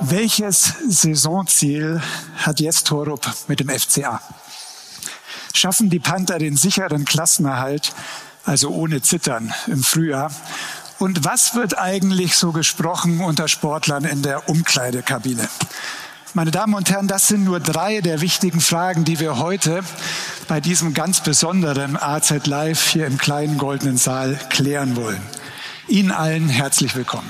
Welches Saisonziel hat jetzt Torup mit dem FCA? Schaffen die Panther den sicheren Klassenerhalt, also ohne Zittern im Frühjahr? Und was wird eigentlich so gesprochen unter Sportlern in der Umkleidekabine? Meine Damen und Herren, das sind nur drei der wichtigen Fragen, die wir heute bei diesem ganz besonderen AZ Live hier im kleinen goldenen Saal klären wollen. Ihnen allen herzlich willkommen.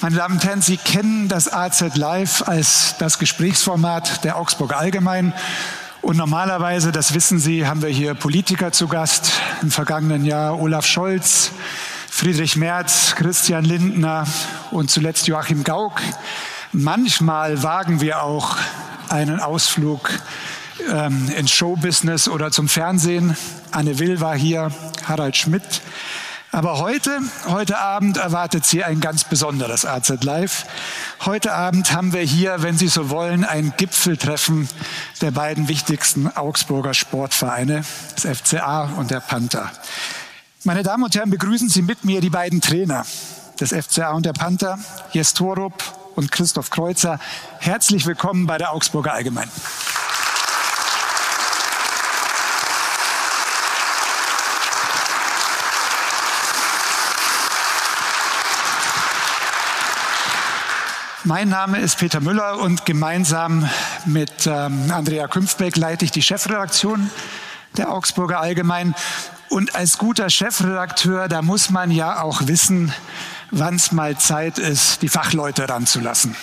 Meine Damen und Herren, Sie kennen das AZ Live als das Gesprächsformat der Augsburg Allgemein. Und normalerweise, das wissen Sie, haben wir hier Politiker zu Gast. Im vergangenen Jahr Olaf Scholz, Friedrich Merz, Christian Lindner und zuletzt Joachim Gauck. Manchmal wagen wir auch einen Ausflug ähm, ins Showbusiness oder zum Fernsehen. Anne Will war hier, Harald Schmidt. Aber heute, heute Abend erwartet Sie ein ganz besonderes AZ Live. Heute Abend haben wir hier, wenn Sie so wollen, ein Gipfeltreffen der beiden wichtigsten Augsburger Sportvereine, des FCA und der Panther. Meine Damen und Herren, begrüßen Sie mit mir die beiden Trainer des FCA und der Panther, Jes Torup und Christoph Kreuzer. Herzlich willkommen bei der Augsburger Allgemein. Mein Name ist Peter Müller und gemeinsam mit ähm, Andrea Künfbeck leite ich die Chefredaktion der Augsburger Allgemein. Und als guter Chefredakteur, da muss man ja auch wissen, wann es mal Zeit ist, die Fachleute ranzulassen.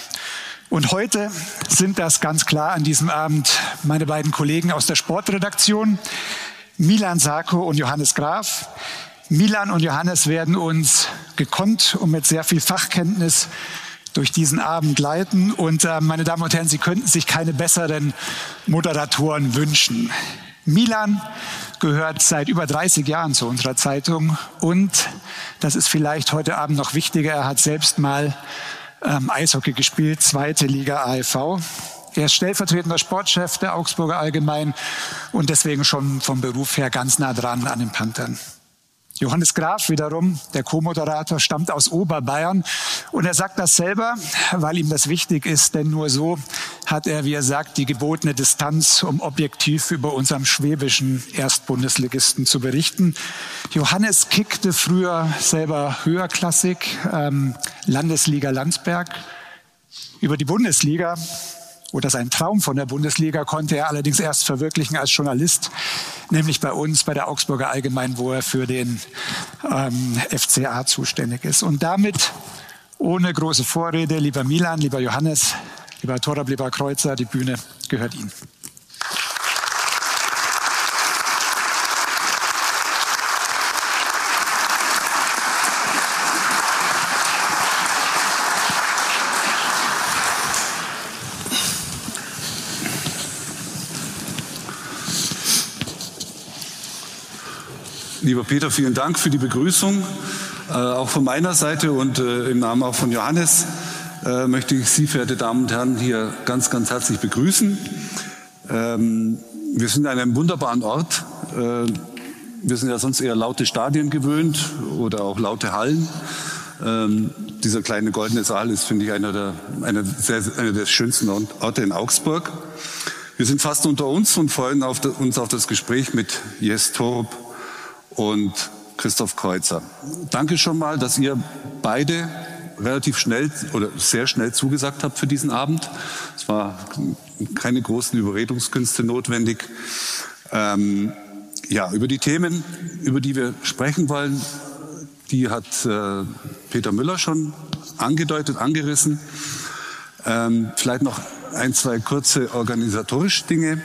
Und heute sind das ganz klar an diesem Abend meine beiden Kollegen aus der Sportredaktion, Milan Sarko und Johannes Graf. Milan und Johannes werden uns gekonnt und mit sehr viel Fachkenntnis durch diesen Abend leiten. Und äh, meine Damen und Herren, Sie könnten sich keine besseren Moderatoren wünschen. Milan gehört seit über 30 Jahren zu unserer Zeitung und das ist vielleicht heute Abend noch wichtiger, er hat selbst mal ähm, Eishockey gespielt, zweite Liga AEV. Er ist stellvertretender Sportchef der Augsburger Allgemein und deswegen schon vom Beruf her ganz nah dran an den Panthern. Johannes Graf wiederum, der Co-Moderator, stammt aus Oberbayern und er sagt das selber, weil ihm das wichtig ist, denn nur so hat er, wie er sagt, die gebotene Distanz, um objektiv über unserem schwäbischen Erstbundesligisten zu berichten. Johannes kickte früher selber Höherklassik, ähm, Landesliga Landsberg. Über die Bundesliga oder sein Traum von der Bundesliga konnte er allerdings erst verwirklichen als Journalist, nämlich bei uns, bei der Augsburger Allgemein, wo er für den ähm, FCA zuständig ist. Und damit, ohne große Vorrede, lieber Milan, lieber Johannes, lieber Torab, lieber Kreuzer, die Bühne gehört Ihnen. Lieber Peter, vielen Dank für die Begrüßung. Äh, auch von meiner Seite und äh, im Namen auch von Johannes äh, möchte ich Sie, verehrte Damen und Herren, hier ganz, ganz herzlich begrüßen. Ähm, wir sind an einem wunderbaren Ort. Äh, wir sind ja sonst eher laute Stadien gewöhnt oder auch laute Hallen. Ähm, dieser kleine goldene Saal ist, finde ich, einer der, einer, sehr, einer der schönsten Orte in Augsburg. Wir sind fast unter uns und freuen auf uns auf das Gespräch mit Jes Torup, und Christoph Kreuzer. Danke schon mal, dass ihr beide relativ schnell oder sehr schnell zugesagt habt für diesen Abend. Es war keine großen Überredungskünste notwendig. Ähm, ja, über die Themen, über die wir sprechen wollen, die hat äh, Peter Müller schon angedeutet, angerissen. Ähm, vielleicht noch ein, zwei kurze organisatorische Dinge.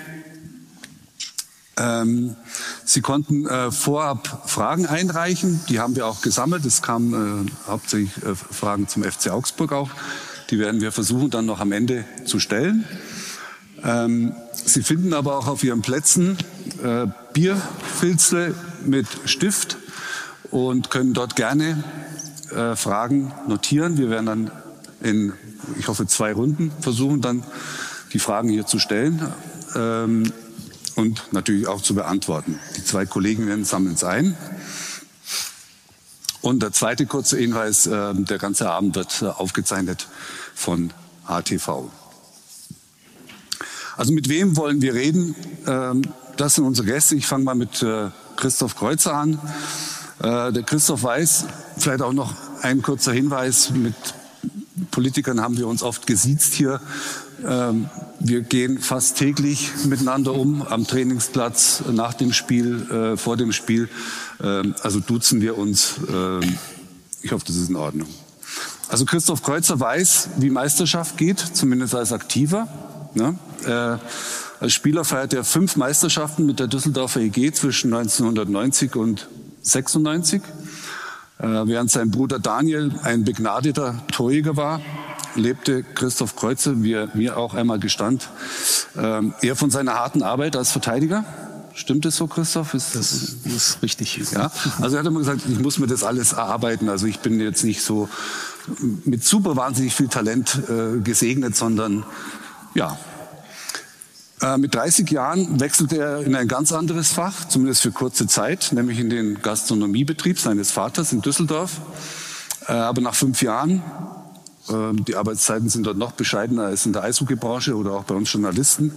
Ähm, Sie konnten äh, vorab Fragen einreichen, die haben wir auch gesammelt. Es kamen äh, hauptsächlich äh, Fragen zum FC Augsburg auch. Die werden wir versuchen dann noch am Ende zu stellen. Ähm, Sie finden aber auch auf Ihren Plätzen äh, Bierfilzle mit Stift und können dort gerne äh, Fragen notieren. Wir werden dann in, ich hoffe, zwei Runden versuchen dann die Fragen hier zu stellen ähm, und natürlich auch zu beantworten. Die zwei Kolleginnen sammeln es ein. Und der zweite kurze Hinweis, äh, der ganze Abend wird äh, aufgezeichnet von ATV. Also mit wem wollen wir reden? Ähm, das sind unsere Gäste. Ich fange mal mit äh, Christoph Kreuzer an. Äh, der Christoph weiß, vielleicht auch noch ein kurzer Hinweis, mit Politikern haben wir uns oft gesiezt hier. Ähm, wir gehen fast täglich miteinander um am Trainingsplatz, nach dem Spiel, äh, vor dem Spiel. Ähm, also duzen wir uns. Ähm, ich hoffe, das ist in Ordnung. Also Christoph Kreuzer weiß, wie Meisterschaft geht, zumindest als Aktiver. Ne? Äh, als Spieler feiert er fünf Meisterschaften mit der Düsseldorfer EG zwischen 1990 und 96. Äh, während sein Bruder Daniel ein begnadeter Torjäger war, lebte Christoph Kreuzer, wie er mir auch einmal gestand, ähm, eher von seiner harten Arbeit als Verteidiger. Stimmt es so, Christoph? Ist, das ist richtig. Ja. Also er hat immer gesagt, ich muss mir das alles erarbeiten. Also ich bin jetzt nicht so mit super wahnsinnig viel Talent äh, gesegnet, sondern ja. Äh, mit 30 Jahren wechselte er in ein ganz anderes Fach, zumindest für kurze Zeit, nämlich in den Gastronomiebetrieb seines Vaters in Düsseldorf. Äh, aber nach fünf Jahren die Arbeitszeiten sind dort noch bescheidener als in der Eishockeybranche oder auch bei uns Journalisten.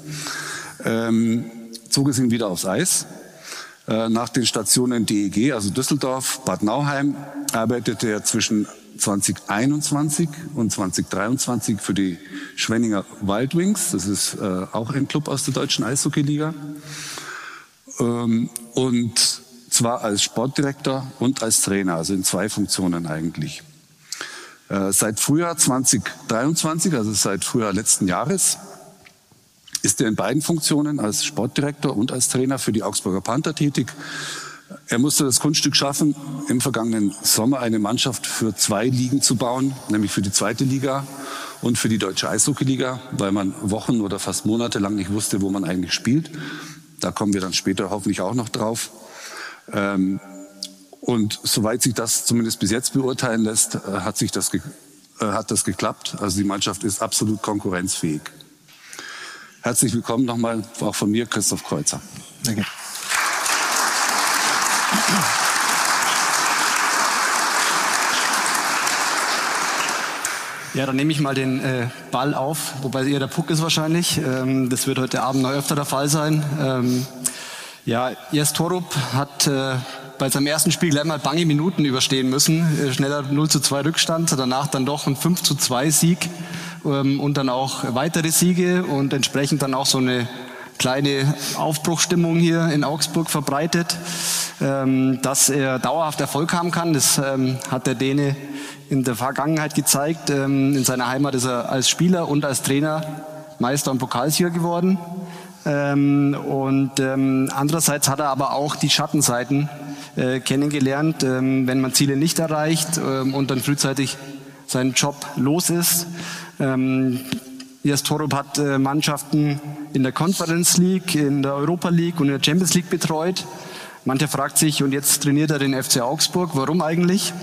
Ähm, zog es ihn wieder aufs Eis. Äh, nach den Stationen DEG, also Düsseldorf, Bad Nauheim, arbeitete er zwischen 2021 und 2023 für die Schwenninger Wild Wings. Das ist äh, auch ein Club aus der deutschen Eishockeyliga. Ähm, und zwar als Sportdirektor und als Trainer, also in zwei Funktionen eigentlich. Äh, seit Frühjahr 2023, also seit Frühjahr letzten Jahres, ist er in beiden Funktionen als Sportdirektor und als Trainer für die Augsburger Panther tätig. Er musste das Kunststück schaffen, im vergangenen Sommer eine Mannschaft für zwei Ligen zu bauen, nämlich für die zweite Liga und für die deutsche Eishockeyliga, weil man Wochen oder fast Monate lang nicht wusste, wo man eigentlich spielt. Da kommen wir dann später hoffentlich auch noch drauf. Ähm, und soweit sich das zumindest bis jetzt beurteilen lässt, äh, hat sich das, äh, hat das geklappt. Also die Mannschaft ist absolut konkurrenzfähig. Herzlich willkommen nochmal auch von mir, Christoph Kreuzer. Danke. Ja, dann nehme ich mal den äh, Ball auf, wobei eher der Puck ist wahrscheinlich. Ähm, das wird heute Abend noch öfter der Fall sein. Ähm, ja, Jes Torup hat äh, bei seinem ersten Spiel gleich mal bange Minuten überstehen müssen. Äh, schneller 0 zu 2 Rückstand, danach dann doch ein 5 zu 2 Sieg ähm, und dann auch weitere Siege und entsprechend dann auch so eine kleine Aufbruchstimmung hier in Augsburg verbreitet. Ähm, dass er dauerhaft Erfolg haben kann, das ähm, hat der Däne in der Vergangenheit gezeigt. in seiner Heimat ist er als Spieler und als Trainer Meister und Pokalsieger geworden. und andererseits hat er aber auch die Schattenseiten äh, kennengelernt, ähm, wenn man Ziele nicht erreicht ähm, und dann frühzeitig seinen Job los ist. Ähm, Jas Torup hat äh, Mannschaften in der Conference League, in der Europa League und in der Champions League betreut. Mancher fragt sich, und jetzt trainiert er den FC Augsburg, warum eigentlich?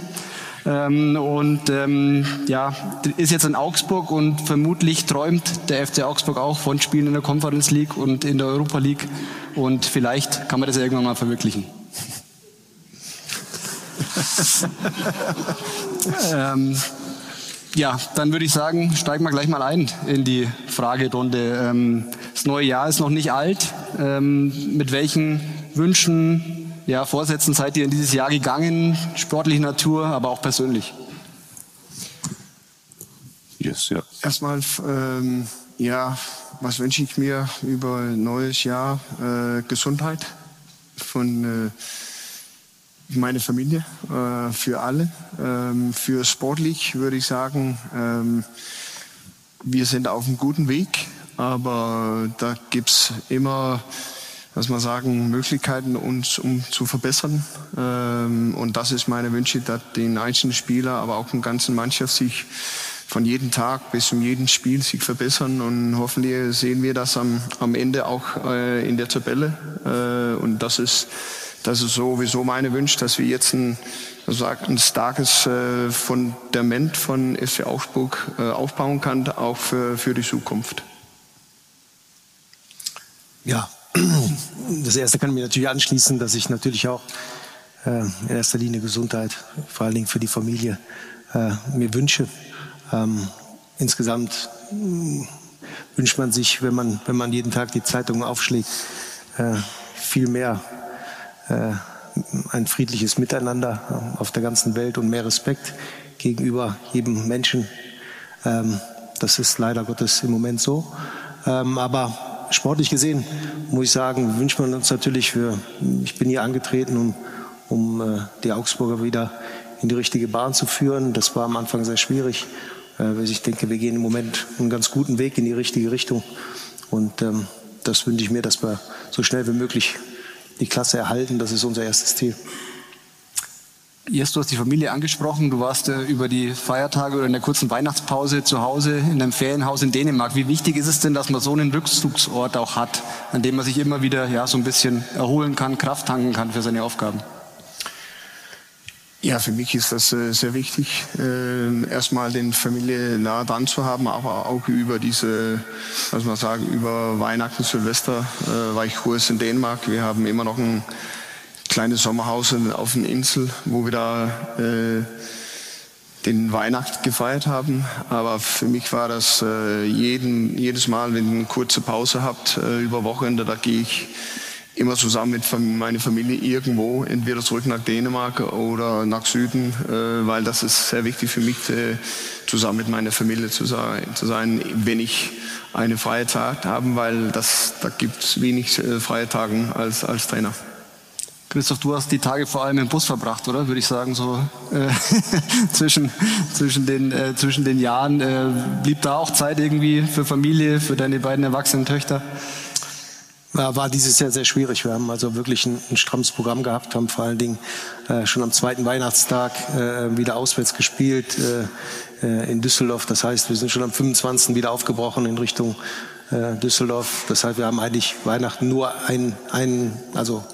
Ähm, und ähm, ja, ist jetzt in Augsburg und vermutlich träumt der FC Augsburg auch von Spielen in der Conference League und in der Europa League. Und vielleicht kann man das ja irgendwann mal verwirklichen. Ähm, ja, dann würde ich sagen, steigen wir gleich mal ein in die Fragerunde. Ähm, das neue Jahr ist noch nicht alt. Ähm, mit welchen Wünschen, ja, Vorsätzen seid ihr in dieses Jahr gegangen? Sportliche Natur, aber auch persönlich? Yes, ja. Erstmal, ähm, ja, was wünsche ich mir über ein neues Jahr? Äh, Gesundheit von äh, meine Familie, äh, für alle. Ähm, für sportlich würde ich sagen, ähm, wir sind auf einem guten Weg, aber da gibt es immer, was man sagen, Möglichkeiten, uns um zu verbessern. Ähm, und das ist meine Wünsche, dass den einzelnen Spieler, aber auch den ganzen Mannschaft sich von jedem Tag bis zum jeden Spiel sich verbessern und hoffentlich sehen wir das am, am Ende auch äh, in der Tabelle. Äh, und das ist das ist sowieso meine Wunsch, dass wir jetzt ein, ein starkes äh, Fundament von FC Augsburg äh, aufbauen kann, auch für, für die Zukunft. Ja, das erste kann ich mir natürlich anschließen, dass ich natürlich auch äh, in erster Linie Gesundheit, vor allen Dingen für die Familie, äh, mir wünsche. Ähm, insgesamt äh, wünscht man sich, wenn man, wenn man jeden Tag die Zeitung aufschlägt, äh, viel mehr ein friedliches Miteinander auf der ganzen Welt und mehr Respekt gegenüber jedem Menschen. Ähm, das ist leider Gottes im Moment so. Ähm, aber sportlich gesehen muss ich sagen, wünscht man uns natürlich für, ich bin hier angetreten, um, um äh, die Augsburger wieder in die richtige Bahn zu führen. Das war am Anfang sehr schwierig. Äh, ich denke, wir gehen im Moment einen ganz guten Weg in die richtige Richtung. Und ähm, das wünsche ich mir, dass wir so schnell wie möglich die Klasse erhalten. Das ist unser erstes Ziel. Jes, du hast die Familie angesprochen. Du warst äh, über die Feiertage oder in der kurzen Weihnachtspause zu Hause in einem Ferienhaus in Dänemark. Wie wichtig ist es denn, dass man so einen Rückzugsort auch hat, an dem man sich immer wieder ja, so ein bisschen erholen kann, Kraft tanken kann für seine Aufgaben? Ja, für mich ist das äh, sehr wichtig, äh, erstmal den Familie nah dran zu haben, aber auch über diese, was man sagen, über Weihnachten, Silvester äh, war ich kurz in Dänemark. Wir haben immer noch ein kleines Sommerhaus auf einer Insel, wo wir da den Weihnacht gefeiert haben. Aber für mich war das jeden, jedes Mal, wenn ihr eine kurze Pause habt über Wochenende, da gehe ich immer zusammen mit meiner Familie irgendwo, entweder zurück nach Dänemark oder nach Süden, äh, weil das ist sehr wichtig für mich, äh, zusammen mit meiner Familie zu sein, zu sein wenn ich eine freie Tag habe, weil das, da gibt es wenig äh, freie Tage als, als Trainer. Christoph, du hast die Tage vor allem im Bus verbracht, oder? Würde ich sagen, so äh, zwischen, zwischen, den, äh, zwischen den Jahren. Äh, blieb da auch Zeit irgendwie für Familie, für deine beiden erwachsenen Töchter? Ja, war dieses Jahr sehr schwierig. Wir haben also wirklich ein, ein strammes Programm gehabt, haben vor allen Dingen äh, schon am zweiten Weihnachtstag äh, wieder auswärts gespielt äh, äh in Düsseldorf. Das heißt, wir sind schon am 25. wieder aufgebrochen in Richtung äh, Düsseldorf. Das heißt, wir haben eigentlich Weihnachten nur einen, einen, also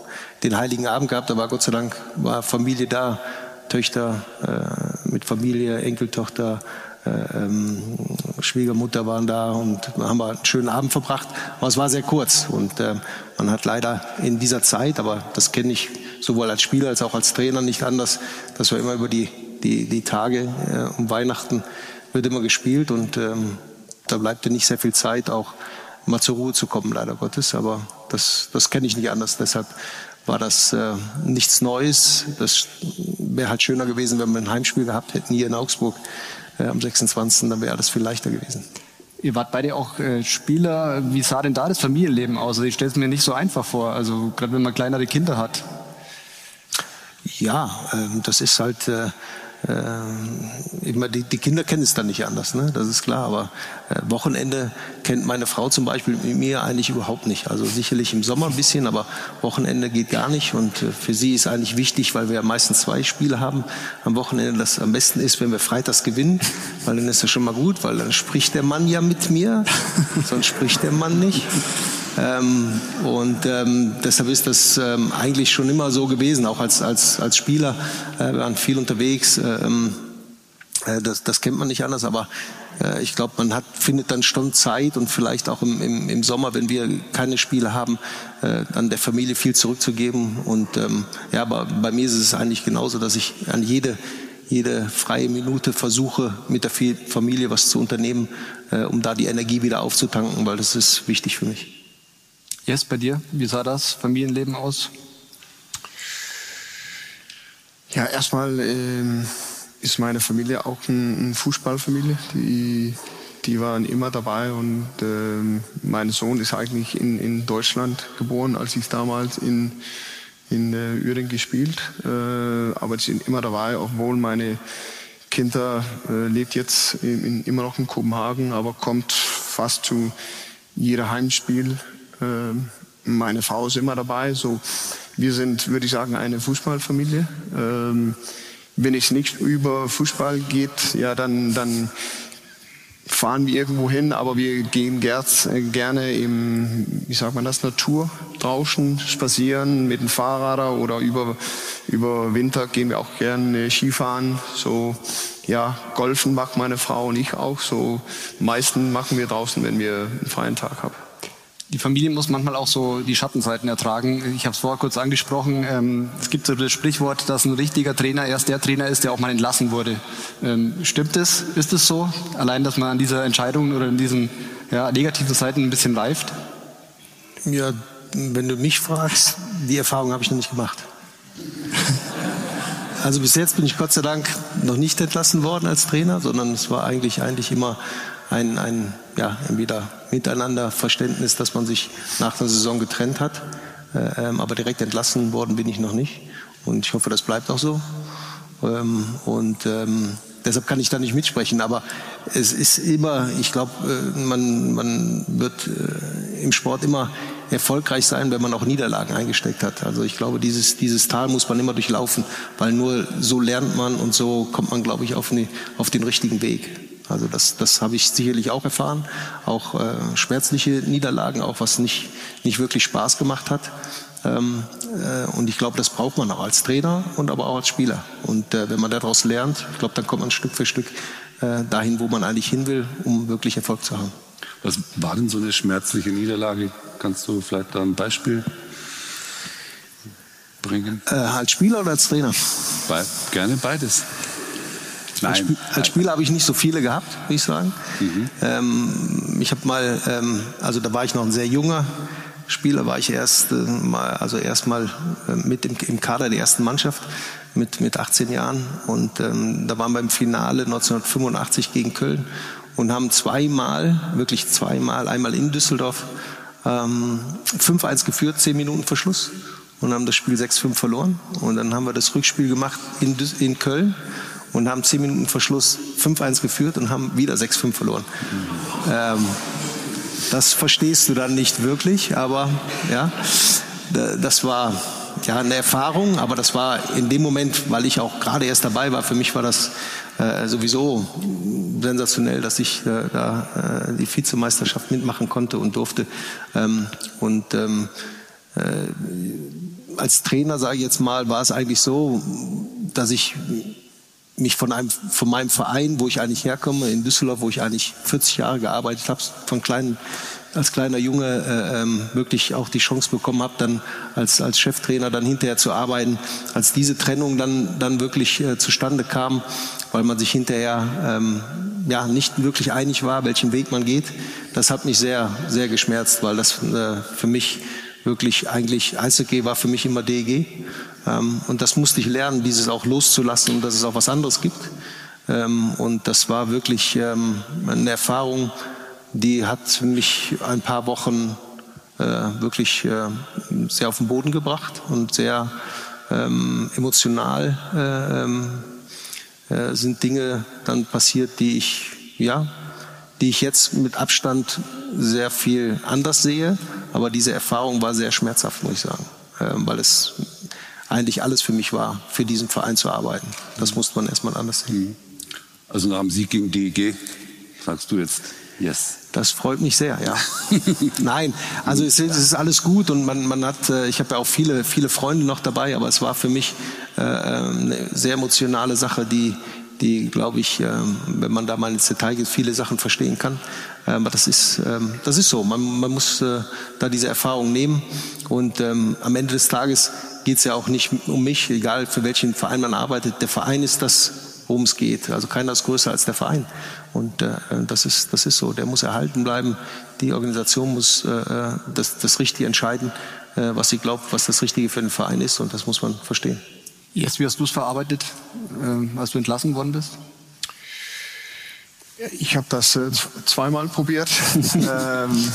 den Heiligen Abend gehabt, aber Gott sei Dank war Familie da, Töchter äh, mit Familie, Enkeltochter, ähm, Schwiegermutter waren da und haben wir einen schönen Abend verbracht. Aber es war sehr kurz und äh, man hat leider in dieser Zeit, aber das kenne ich sowohl als Spieler als auch als Trainer nicht anders, dass wir immer über die, die, die Tage äh, um Weihnachten wird immer gespielt und ähm, da bleibt ja nicht sehr viel Zeit, auch mal zur Ruhe zu kommen, leider Gottes. Aber das, das kenne ich nicht anders. Deshalb war das äh, nichts Neues. Das wäre halt schöner gewesen, wenn wir ein Heimspiel gehabt hätten hier in Augsburg äh, am 26. Dann wäre alles viel leichter gewesen. Ihr wart beide auch äh, Spieler. Wie sah denn da das Familienleben aus? Also ich stelle es mir nicht so einfach vor. Also gerade wenn man kleinere Kinder hat. Ja, ähm, das ist halt äh, äh, ich meine, die, die, Kinder kennen es dann nicht anders, ne? das ist klar. Aber Wochenende kennt meine Frau zum Beispiel mit mir eigentlich überhaupt nicht. Also sicherlich im Sommer ein bisschen, aber Wochenende geht gar nicht. Und äh, für sie ist eigentlich wichtig, weil wir meistens zwei Spiele haben am Wochenende, das am besten ist, wenn wir freitags gewinnen, weil dann ist das schon mal gut, weil dann spricht der Mann ja mit mir, sonst spricht der Mann nicht. Ähm, und ähm, deshalb ist das ähm, eigentlich schon immer so gewesen, auch als, als, als Spieler. Äh, wir waren viel unterwegs. Ähm, äh, das, das kennt man nicht anders, aber ich glaube, man hat, findet dann schon Zeit und vielleicht auch im, im, im Sommer, wenn wir keine Spiele haben, äh, dann der Familie viel zurückzugeben. Und ähm, ja, aber bei mir ist es eigentlich genauso, dass ich an jede jede freie Minute versuche, mit der Familie was zu unternehmen, äh, um da die Energie wieder aufzutanken, weil das ist wichtig für mich. Yes, bei dir, wie sah das Familienleben aus? Ja, erstmal ähm, ist meine Familie auch eine ein Fußballfamilie. Die, die waren immer dabei und ähm, mein Sohn ist eigentlich in, in Deutschland geboren, als ich damals in, in äh, Uerdingen gespielt. Äh, aber sie sind immer dabei, obwohl meine Kinder äh, lebt jetzt in, in, immer noch in Kopenhagen, aber kommt fast zu jedem Heimspiel ähm, meine Frau ist immer dabei. So, wir sind, würde ich sagen, eine Fußballfamilie. Ähm, wenn es nicht über Fußball geht, ja, dann, dann fahren wir irgendwo hin, aber wir gehen gerne im, wie sagt man das, Natur draußen spazieren mit dem Fahrrad oder über, über Winter gehen wir auch gerne Skifahren. So, ja, Golfen macht meine Frau und ich auch. So, meisten machen wir draußen, wenn wir einen freien Tag haben. Die Familie muss manchmal auch so die Schattenseiten ertragen. Ich habe es vorher kurz angesprochen. Ähm, es gibt so das Sprichwort, dass ein richtiger Trainer erst der Trainer ist, der auch mal entlassen wurde. Ähm, stimmt es? Ist es so? Allein, dass man an dieser Entscheidung oder in diesen ja, negativen Seiten ein bisschen reift? Ja, wenn du mich fragst, die Erfahrung habe ich noch nicht gemacht. Also bis jetzt bin ich Gott sei Dank noch nicht entlassen worden als Trainer, sondern es war eigentlich eigentlich immer ein, ein ja, entweder miteinander Verständnis, dass man sich nach der Saison getrennt hat. Äh, ähm, aber direkt entlassen worden bin ich noch nicht. Und ich hoffe, das bleibt auch so. Ähm, und ähm, deshalb kann ich da nicht mitsprechen. Aber es ist immer, ich glaube, äh, man, man wird äh, im Sport immer erfolgreich sein, wenn man auch Niederlagen eingesteckt hat. Also ich glaube, dieses, dieses Tal muss man immer durchlaufen, weil nur so lernt man und so kommt man, glaube ich, auf, eine, auf den richtigen Weg. Also das, das habe ich sicherlich auch erfahren, auch äh, schmerzliche Niederlagen, auch was nicht, nicht wirklich Spaß gemacht hat. Ähm, äh, und ich glaube, das braucht man auch als Trainer und aber auch als Spieler. Und äh, wenn man daraus lernt, ich glaube, dann kommt man Stück für Stück äh, dahin, wo man eigentlich hin will, um wirklich Erfolg zu haben. Was war denn so eine schmerzliche Niederlage? Kannst du vielleicht da ein Beispiel bringen? Äh, als Spieler oder als Trainer? Be gerne beides. Nein. Als, Spieler habe ich nicht so viele gehabt, würde ich sagen. Mhm. Ähm, ich habe mal, ähm, also da war ich noch ein sehr junger Spieler, war ich erst äh, mal, also erst mal äh, mit im, im, Kader der ersten Mannschaft mit, mit 18 Jahren. Und ähm, da waren wir im Finale 1985 gegen Köln und haben zweimal, wirklich zweimal, einmal in Düsseldorf, ähm, 5-1 geführt, 10 Minuten Verschluss und haben das Spiel 6-5 verloren. Und dann haben wir das Rückspiel gemacht in, in Köln und haben zehn Minuten Verschluss 5-1 geführt und haben wieder 6-5 verloren. Ähm, das verstehst du dann nicht wirklich, aber ja, das war ja eine Erfahrung, aber das war in dem Moment, weil ich auch gerade erst dabei war, für mich war das äh, sowieso sensationell, dass ich äh, da äh, die Vizemeisterschaft mitmachen konnte und durfte. Ähm, und ähm, äh, als Trainer, sage ich jetzt mal, war es eigentlich so, dass ich mich von, einem, von meinem Verein, wo ich eigentlich herkomme, in Düsseldorf, wo ich eigentlich 40 Jahre gearbeitet habe, von kleinen, als kleiner Junge äh, ähm, wirklich auch die Chance bekommen habe, dann als, als Cheftrainer dann hinterher zu arbeiten, als diese Trennung dann, dann wirklich äh, zustande kam, weil man sich hinterher ähm, ja, nicht wirklich einig war, welchen Weg man geht, das hat mich sehr, sehr geschmerzt, weil das äh, für mich wirklich eigentlich Eishockey war für mich immer DEG. Ähm, und das musste ich lernen, dieses auch loszulassen und dass es auch was anderes gibt. Ähm, und das war wirklich ähm, eine Erfahrung, die hat mich ein paar Wochen äh, wirklich äh, sehr auf den Boden gebracht und sehr emotional äh, sind Dinge dann passiert, die ich ja die ich jetzt mit Abstand sehr viel anders sehe. Aber diese Erfahrung war sehr schmerzhaft, muss ich sagen, weil es eigentlich alles für mich war, für diesen Verein zu arbeiten. Das musste man erstmal anders sehen. Mhm. Also nach dem Sieg gegen DEG sagst du jetzt Yes. Das freut mich sehr, ja. Nein, also es, es, ist alles gut und man, man hat, äh, ich habe ja auch viele, viele Freunde noch dabei, aber es war für mich äh, eine sehr emotionale Sache, die, die, glaube ich, ähm, wenn man da mal ins Detail geht, viele Sachen verstehen kann. Ähm, aber das ist, ähm, das ist so. Man, man muss äh, da diese Erfahrung nehmen. Und am Ende des Tages geht es ja auch nicht um mich, egal für welchen Verein man arbeitet. Der Verein ist das, worum es geht. Also keiner ist größer als der Verein. Und äh, das, ist, das ist so. Der muss erhalten bleiben. Die Organisation muss äh, das, das Richtige entscheiden, was sie glaubt, was das Richtige für den Verein ist. Und das muss man verstehen. Jetzt, wie hast du es verarbeitet, äh, als du entlassen worden bist? Ich habe das äh, zweimal probiert. ähm,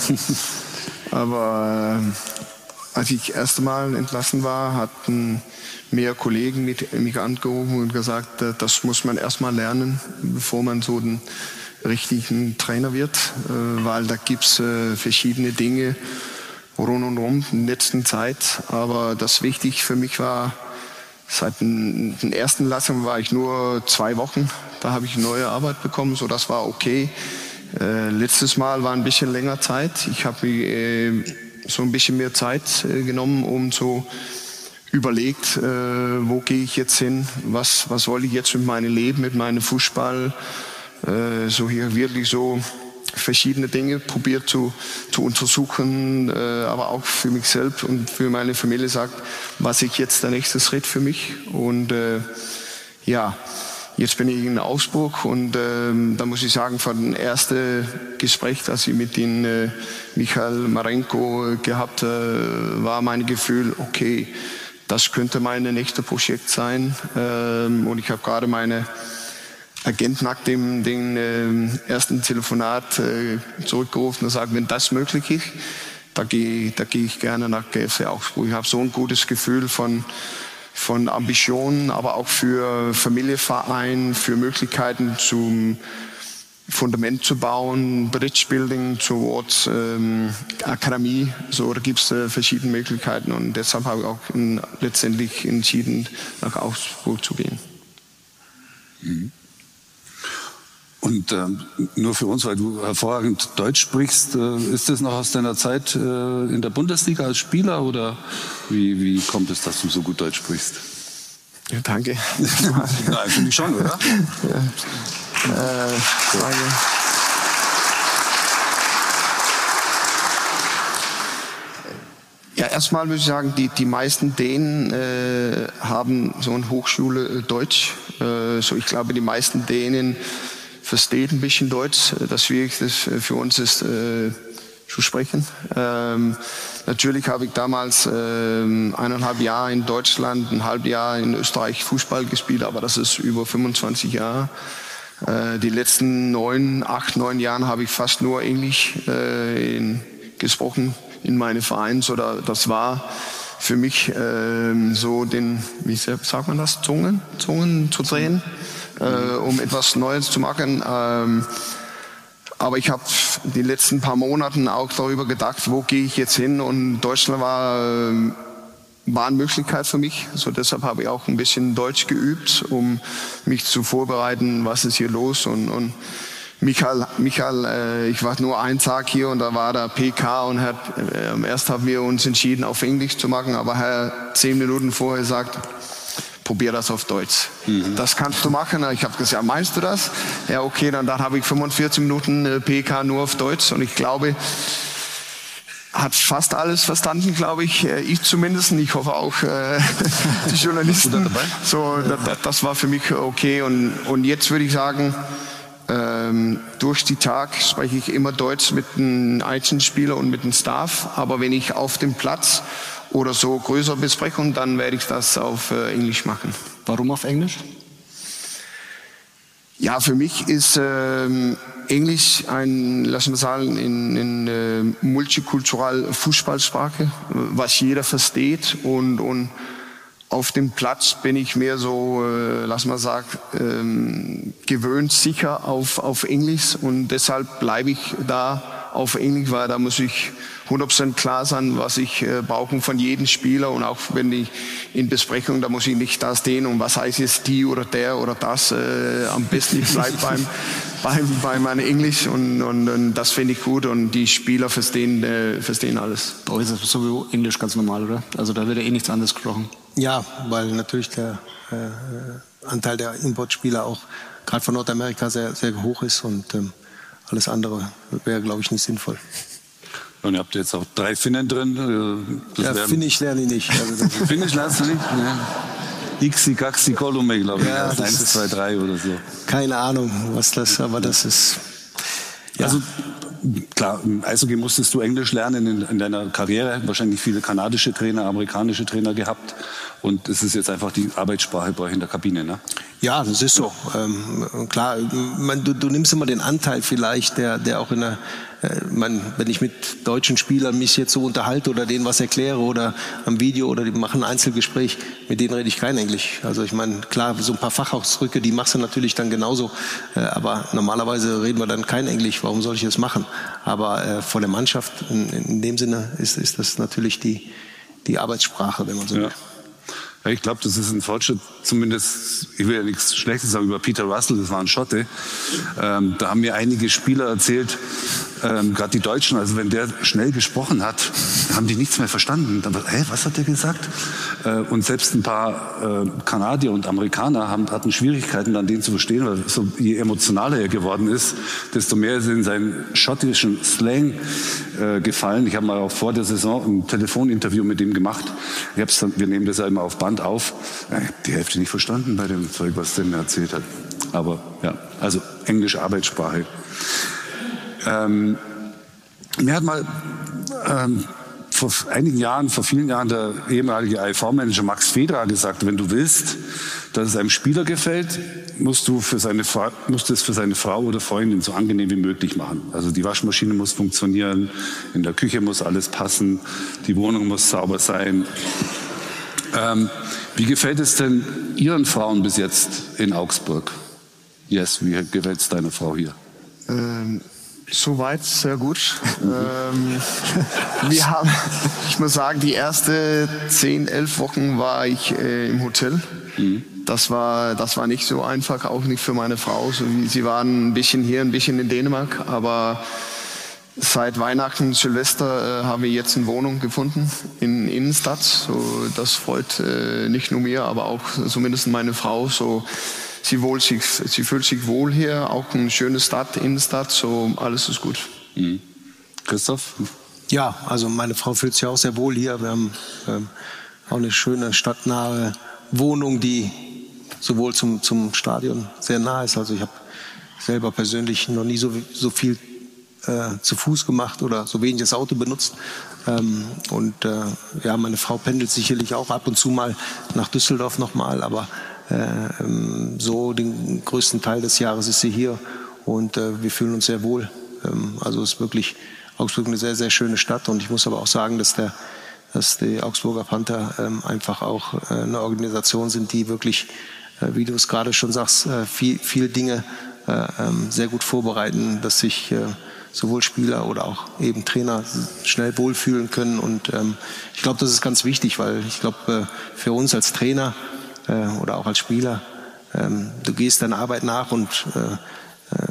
aber äh, als ich das erste Mal entlassen war, hatten mehr Kollegen mit, mich angerufen und gesagt, äh, das muss man erstmal lernen, bevor man so den richtigen Trainer wird, äh, weil da gibt's äh, verschiedene Dinge rund und rum in der letzten Zeit. Aber das wichtig für mich war, Seit den, ersten Lassungen war ich nur zwei Wochen. Da habe ich neue Arbeit bekommen, so das war okay. Äh, letztes Mal war ein bisschen länger Zeit. Ich habe mir äh, so ein bisschen mehr Zeit äh, genommen, um so überlegt, äh, wo gehe ich jetzt hin, was, was soll ich jetzt mit meinem Leben, mit meinem Fußball, äh, so hier wirklich so verschiedene Dinge probiert zu, zu untersuchen, äh, aber auch für mich selbst und für meine Familie sagt, was ich jetzt der nächste Schritt für mich. Und äh, ja, jetzt bin ich in Augsburg und ähm, da muss ich sagen, von dem ersten Gespräch, das ich mit den äh, Michael Marenko gehabt äh, war mein Gefühl, okay, das könnte mein nächstes Projekt sein. Ähm, und ich habe gerade meine Agent nach dem den, äh, ersten Telefonat äh, zurückgerufen und sagt, wenn das möglich ist, da gehe da geh ich gerne nach GFC Augsburg. Ich habe so ein gutes Gefühl von, von Ambitionen, aber auch für Familienverein, für Möglichkeiten zum Fundament zu bauen, Bridge Building towards ähm, Akademie. So, da gibt es äh, verschiedene Möglichkeiten und deshalb habe ich auch in, letztendlich entschieden, nach Augsburg zu gehen. Mhm. Und äh, nur für uns, weil du hervorragend Deutsch sprichst, äh, ist das noch aus deiner Zeit äh, in der Bundesliga als Spieler oder wie, wie kommt es, dass du so gut Deutsch sprichst? Ja, danke. Nein, finde ich schon, oder? ja. Äh, danke. Ja, erstmal würde ich sagen, die, die meisten Dänen äh, haben so eine Hochschule äh, Deutsch. Äh, so ich glaube, die meisten Dänen versteht ein bisschen Deutsch. Das Schwierigste für uns ist äh, zu sprechen. Ähm, natürlich habe ich damals ähm, eineinhalb Jahre in Deutschland, ein halbes Jahr in Österreich Fußball gespielt, aber das ist über 25 Jahre. Äh, die letzten neun, acht, neun Jahre habe ich fast nur Englisch äh, in, gesprochen in meinen Vereinen. So, da, das war für mich ähm, so den, wie sagt man das, Zungen, Zungen zu drehen äh, um etwas Neues zu machen. Ähm, aber ich habe die letzten paar Monate auch darüber gedacht, wo gehe ich jetzt hin? Und Deutschland war, äh, war eine Möglichkeit für mich. So deshalb habe ich auch ein bisschen Deutsch geübt, um mich zu vorbereiten, was ist hier los. Und, und Michael, Michael äh, ich war nur einen Tag hier und da war der PK und hat, äh, erst haben wir uns entschieden, auf Englisch zu machen, aber er zehn Minuten vorher sagt, probier das auf Deutsch. Mhm. Das kannst du machen. Ich habe gesagt, ja, meinst du das? Ja, okay, dann, dann habe ich 45 Minuten äh, PK nur auf Deutsch und ich glaube, hat fast alles verstanden, glaube ich. Äh, ich zumindest. Ich hoffe auch äh, die Journalisten. So, das, das, war für mich okay. Und, und jetzt würde ich sagen, ähm, durch die Tag spreche ich immer Deutsch mit den Einzelspielern und mit dem Staff. Aber wenn ich auf dem Platz oder so größere Besprechungen, dann werde ich das auf äh, Englisch machen. Warum auf Englisch? Ja, für mich ist ähm, Englisch ein, lass mal sagen, in, in äh, multikultural Fußballsprache, was jeder versteht und, und auf dem Platz bin ich mehr so, äh, lass mal sagen, ähm, gewöhnt sicher auf, auf Englisch und deshalb bleibe ich da auf Englisch, weil da muss ich 100% klar sein, was ich äh, brauche von jedem Spieler und auch wenn ich in Besprechung, da muss ich nicht das stehen und was heißt jetzt die oder der oder das. Äh, am besten ich bleibe beim, beim, bei meinem Englisch und, und, und das finde ich gut und die Spieler verstehen, äh, verstehen alles. Bei euch ist das sowieso Englisch ganz normal, oder? Also da wird ja eh nichts anderes gesprochen. Ja, weil natürlich der äh, Anteil der Importspieler auch gerade von Nordamerika sehr, sehr hoch ist und ähm, alles andere wäre, glaube ich, nicht sinnvoll. Und ihr habt jetzt auch drei Finnen drin. Das ja, Finnisch lerne ich nicht. Also Finnisch lernst du nicht? Ne? Ixi, Gaxi, Kolume, glaube ich. Ja, das Eins, zwei, drei oder so. Keine Ahnung, was das, aber das ist. Ja. Also klar, im Eishockey musstest du Englisch lernen in, in, deiner Karriere. Wahrscheinlich viele kanadische Trainer, amerikanische Trainer gehabt. Und es ist jetzt einfach die Arbeitssprache bei euch in der Kabine, ne? Ja, das ist so. Ähm, klar, man, du, du, nimmst immer den Anteil vielleicht, der, der auch in der, äh, man, wenn ich mit deutschen Spielern mich jetzt so unterhalte oder denen was erkläre oder am Video oder die machen ein Einzelgespräch, mit denen rede ich kein Englisch. Also ich meine, klar, so ein paar Fachausdrücke, die machst du natürlich dann genauso, äh, aber normalerweise reden wir dann kein Englisch. Warum soll ich das machen? Aber äh, vor der Mannschaft, in, in dem Sinne, ist, ist das natürlich die, die Arbeitssprache, wenn man so will. Ja, ich glaube, das ist ein Fortschritt, zumindest, ich will ja nichts Schlechtes sagen über Peter Russell, das war ein Schotte. Ähm, da haben mir einige Spieler erzählt, ähm, gerade die Deutschen, also wenn der schnell gesprochen hat, haben die nichts mehr verstanden. Dann, hä, was hat der gesagt? Äh, und selbst ein paar äh, Kanadier und Amerikaner haben, hatten Schwierigkeiten, dann den zu verstehen, weil so, je emotionaler er geworden ist, desto mehr ist er in seinen schottischen Slang äh, gefallen. Ich habe mal auch vor der Saison ein Telefoninterview mit ihm gemacht. Dann, wir nehmen das ja immer auf Band auf. Habe die Hälfte nicht verstanden bei dem Zeug, was der mir erzählt hat. Aber ja, also englische Arbeitssprache. Ähm, mir hat mal ähm, vor einigen Jahren, vor vielen Jahren der ehemalige IV-Manager Max Federer gesagt, wenn du willst, dass es einem Spieler gefällt, musst du für seine Frau, musst es für seine Frau oder Freundin so angenehm wie möglich machen. Also die Waschmaschine muss funktionieren, in der Küche muss alles passen, die Wohnung muss sauber sein. Ähm, wie gefällt es denn Ihren Frauen bis jetzt in Augsburg? Yes, wie gefällt es deiner Frau hier? Ähm, Soweit sehr gut. ähm, wir haben, ich muss sagen, die ersten zehn, elf Wochen war ich äh, im Hotel. Mhm. Das war, das war nicht so einfach, auch nicht für meine Frau. So, sie waren ein bisschen hier, ein bisschen in Dänemark, aber seit Weihnachten, Silvester äh, haben wir jetzt eine Wohnung gefunden in Innenstadt. So, das freut äh, nicht nur mir, aber auch zumindest meine Frau. So, sie, wohl sich, sie fühlt sich wohl hier, auch eine schöne Stadt, Innenstadt, so alles ist gut. Mhm. Christoph? Ja, also meine Frau fühlt sich auch sehr wohl hier. Wir haben ähm, auch eine schöne stadtnahe Wohnung, die sowohl zum, zum Stadion sehr nah ist. Also ich habe selber persönlich noch nie so, so viel äh, zu Fuß gemacht oder so wenig das Auto benutzt. Ähm, und äh, ja, meine Frau pendelt sicherlich auch ab und zu mal nach Düsseldorf nochmal, aber äh, ähm, so den größten Teil des Jahres ist sie hier und äh, wir fühlen uns sehr wohl. Ähm, also es ist wirklich Augsburg eine sehr, sehr schöne Stadt und ich muss aber auch sagen, dass der dass die Augsburger Panther ähm, einfach auch äh, eine Organisation sind, die wirklich, äh, wie du es gerade schon sagst, äh, viel, viel Dinge äh, ähm, sehr gut vorbereiten, dass sich äh, sowohl Spieler oder auch eben Trainer schnell wohlfühlen können. Und ähm, ich glaube, das ist ganz wichtig, weil ich glaube, äh, für uns als Trainer äh, oder auch als Spieler. Ähm, du gehst deiner Arbeit nach und äh, äh,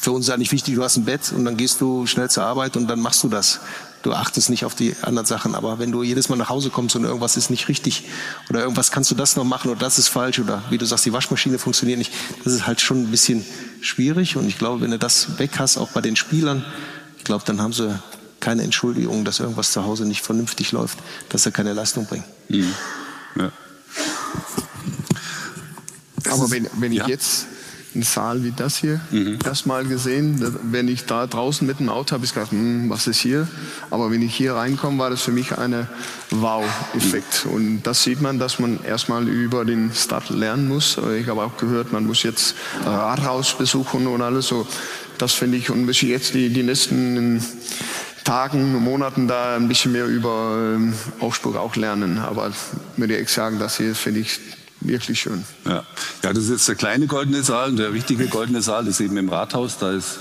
für uns ist eigentlich wichtig, du hast ein Bett und dann gehst du schnell zur Arbeit und dann machst du das. Du achtest nicht auf die anderen Sachen, aber wenn du jedes Mal nach Hause kommst und irgendwas ist nicht richtig oder irgendwas kannst du das noch machen oder das ist falsch oder wie du sagst, die Waschmaschine funktioniert nicht, das ist halt schon ein bisschen schwierig und ich glaube, wenn du das weg hast, auch bei den Spielern, ich glaube, dann haben sie keine Entschuldigung, dass irgendwas zu Hause nicht vernünftig läuft, dass sie keine Leistung bringen. Mhm. Ja. Aber wenn, wenn ja. ich jetzt einen Saal wie das hier mhm. erstmal gesehen, wenn ich da draußen mit dem Auto habe, ich gedacht, hm, was ist hier? Aber wenn ich hier reinkomme, war das für mich ein Wow-Effekt. Mhm. Und das sieht man, dass man erstmal über den Stadt lernen muss. Ich habe auch gehört, man muss jetzt Rathaus besuchen und alles so. Das finde ich, und ich jetzt die, die nächsten Tagen, Monaten da ein bisschen mehr über ähm, Augsburg auch lernen. Aber würde ich sagen, das hier finde ich wirklich schön. Ja. ja, das ist jetzt der kleine goldene Saal und der richtige goldene Saal ist eben im Rathaus. Da ist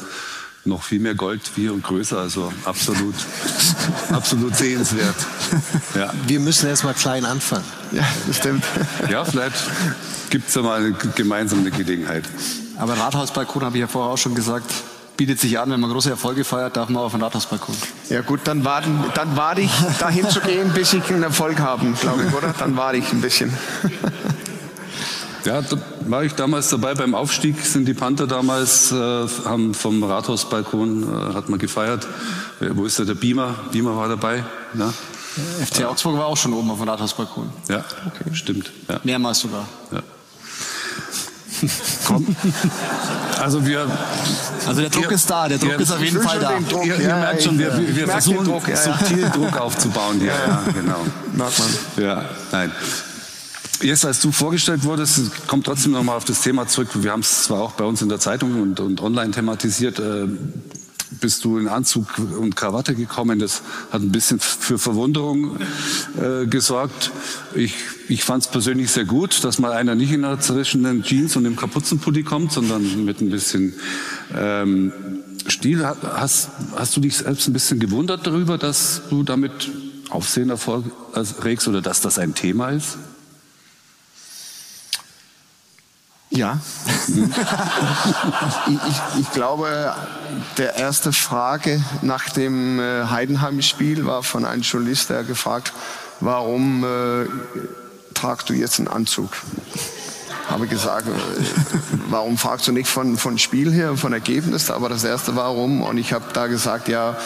noch viel mehr Gold, viel und größer, also absolut, absolut sehenswert. Ja. Wir müssen erst mal klein anfangen. Ja, das stimmt. Ja, vielleicht gibt es ja mal eine gemeinsame Gelegenheit. Aber Rathausbalkon habe ich ja vorher auch schon gesagt, bietet sich an, wenn man große Erfolge feiert, darf man auf den Rathausbalkon. Ja gut, dann warten, dann warte ich, dahin zu gehen, bis ich einen Erfolg habe, glaube ich, oder? Dann warte ich ein bisschen. Ja, da war ich damals dabei beim Aufstieg, sind die Panther damals, äh, haben vom Rathausbalkon, äh, hat man gefeiert. Äh, wo ist da der Beamer? Beamer war dabei. Ja. FC Augsburg war auch schon oben auf dem Rathausbalkon. Ja, okay. stimmt. Ja. Mehrmals sogar. Ja. Komm. Also wir. Also der Druck ihr, ist da, der Druck ist auf jeden Fall da. Druck, ihr, ihr ja, merkt schon, wir, wir versuchen Druck, ja, subtil Druck aufzubauen hier. Ja, genau. Merkt man. Ja, nein. Jetzt, als du vorgestellt wurdest, kommt trotzdem nochmal auf das Thema zurück. Wir haben es zwar auch bei uns in der Zeitung und, und online thematisiert. Äh, bist du in Anzug und Krawatte gekommen. Das hat ein bisschen für Verwunderung äh, gesorgt. Ich, ich fand es persönlich sehr gut, dass mal einer nicht in einer zerrissenen Jeans und im Kapuzenpulli kommt, sondern mit ein bisschen ähm, Stil. Hast, hast du dich selbst ein bisschen gewundert darüber, dass du damit Aufsehen erregst oder dass das ein Thema ist? Ja. ich, ich, glaube, der erste Frage nach dem äh, Heidenheim-Spiel war von einem Journalist, der gefragt, warum äh, tragst du jetzt einen Anzug? Habe gesagt, äh, warum fragst du nicht von, von Spiel her, von Ergebnis? Aber das erste warum? Und ich habe da gesagt, ja,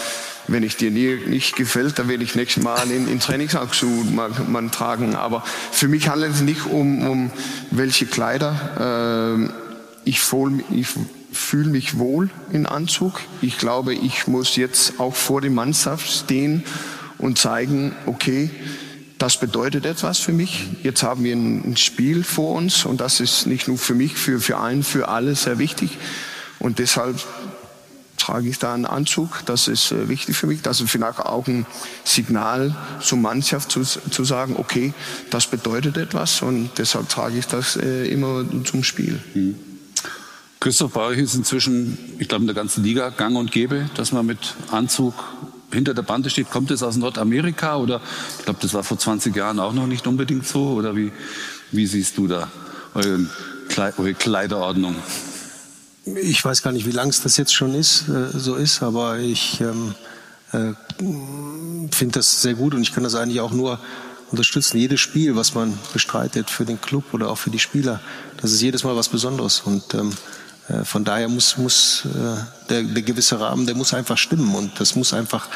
wenn ich dir nicht gefällt, dann werde ich nächstes Mal in, in Trainingsanzug mal, mal tragen. Aber für mich handelt es nicht um, um welche Kleider. Äh, ich, ich fühle mich wohl in Anzug. Ich glaube, ich muss jetzt auch vor der Mannschaft stehen und zeigen, okay, das bedeutet etwas für mich. Jetzt haben wir ein, Spiel vor uns und das ist nicht nur für mich, für, für einen, für alle sehr wichtig. Und deshalb trage ich da einen Anzug. Das ist äh, wichtig für mich. Das ist vielleicht auch ein Signal zur Mannschaft zu, zu sagen, okay, das bedeutet etwas und deshalb trage ich das äh, immer zum Spiel. Mhm. Christoph, euch ist inzwischen, ich glaube, in der ganzen Liga gang und gäbe, dass man mit Anzug hinter der Bande steht. Kommt es aus Nordamerika oder ich glaube, das war vor 20 Jahren auch noch nicht unbedingt so? Oder wie, wie siehst du da eure Kleiderordnung? Ich weiß gar nicht, wie lang es das jetzt schon ist, äh, so ist, aber ich ähm, äh, finde das sehr gut und ich kann das eigentlich auch nur unterstützen. Jedes Spiel, was man bestreitet für den Club oder auch für die Spieler, das ist jedes Mal was Besonderes und ähm, äh, von daher muss, muss äh, der, der gewisse Rahmen, der muss einfach stimmen und das muss einfach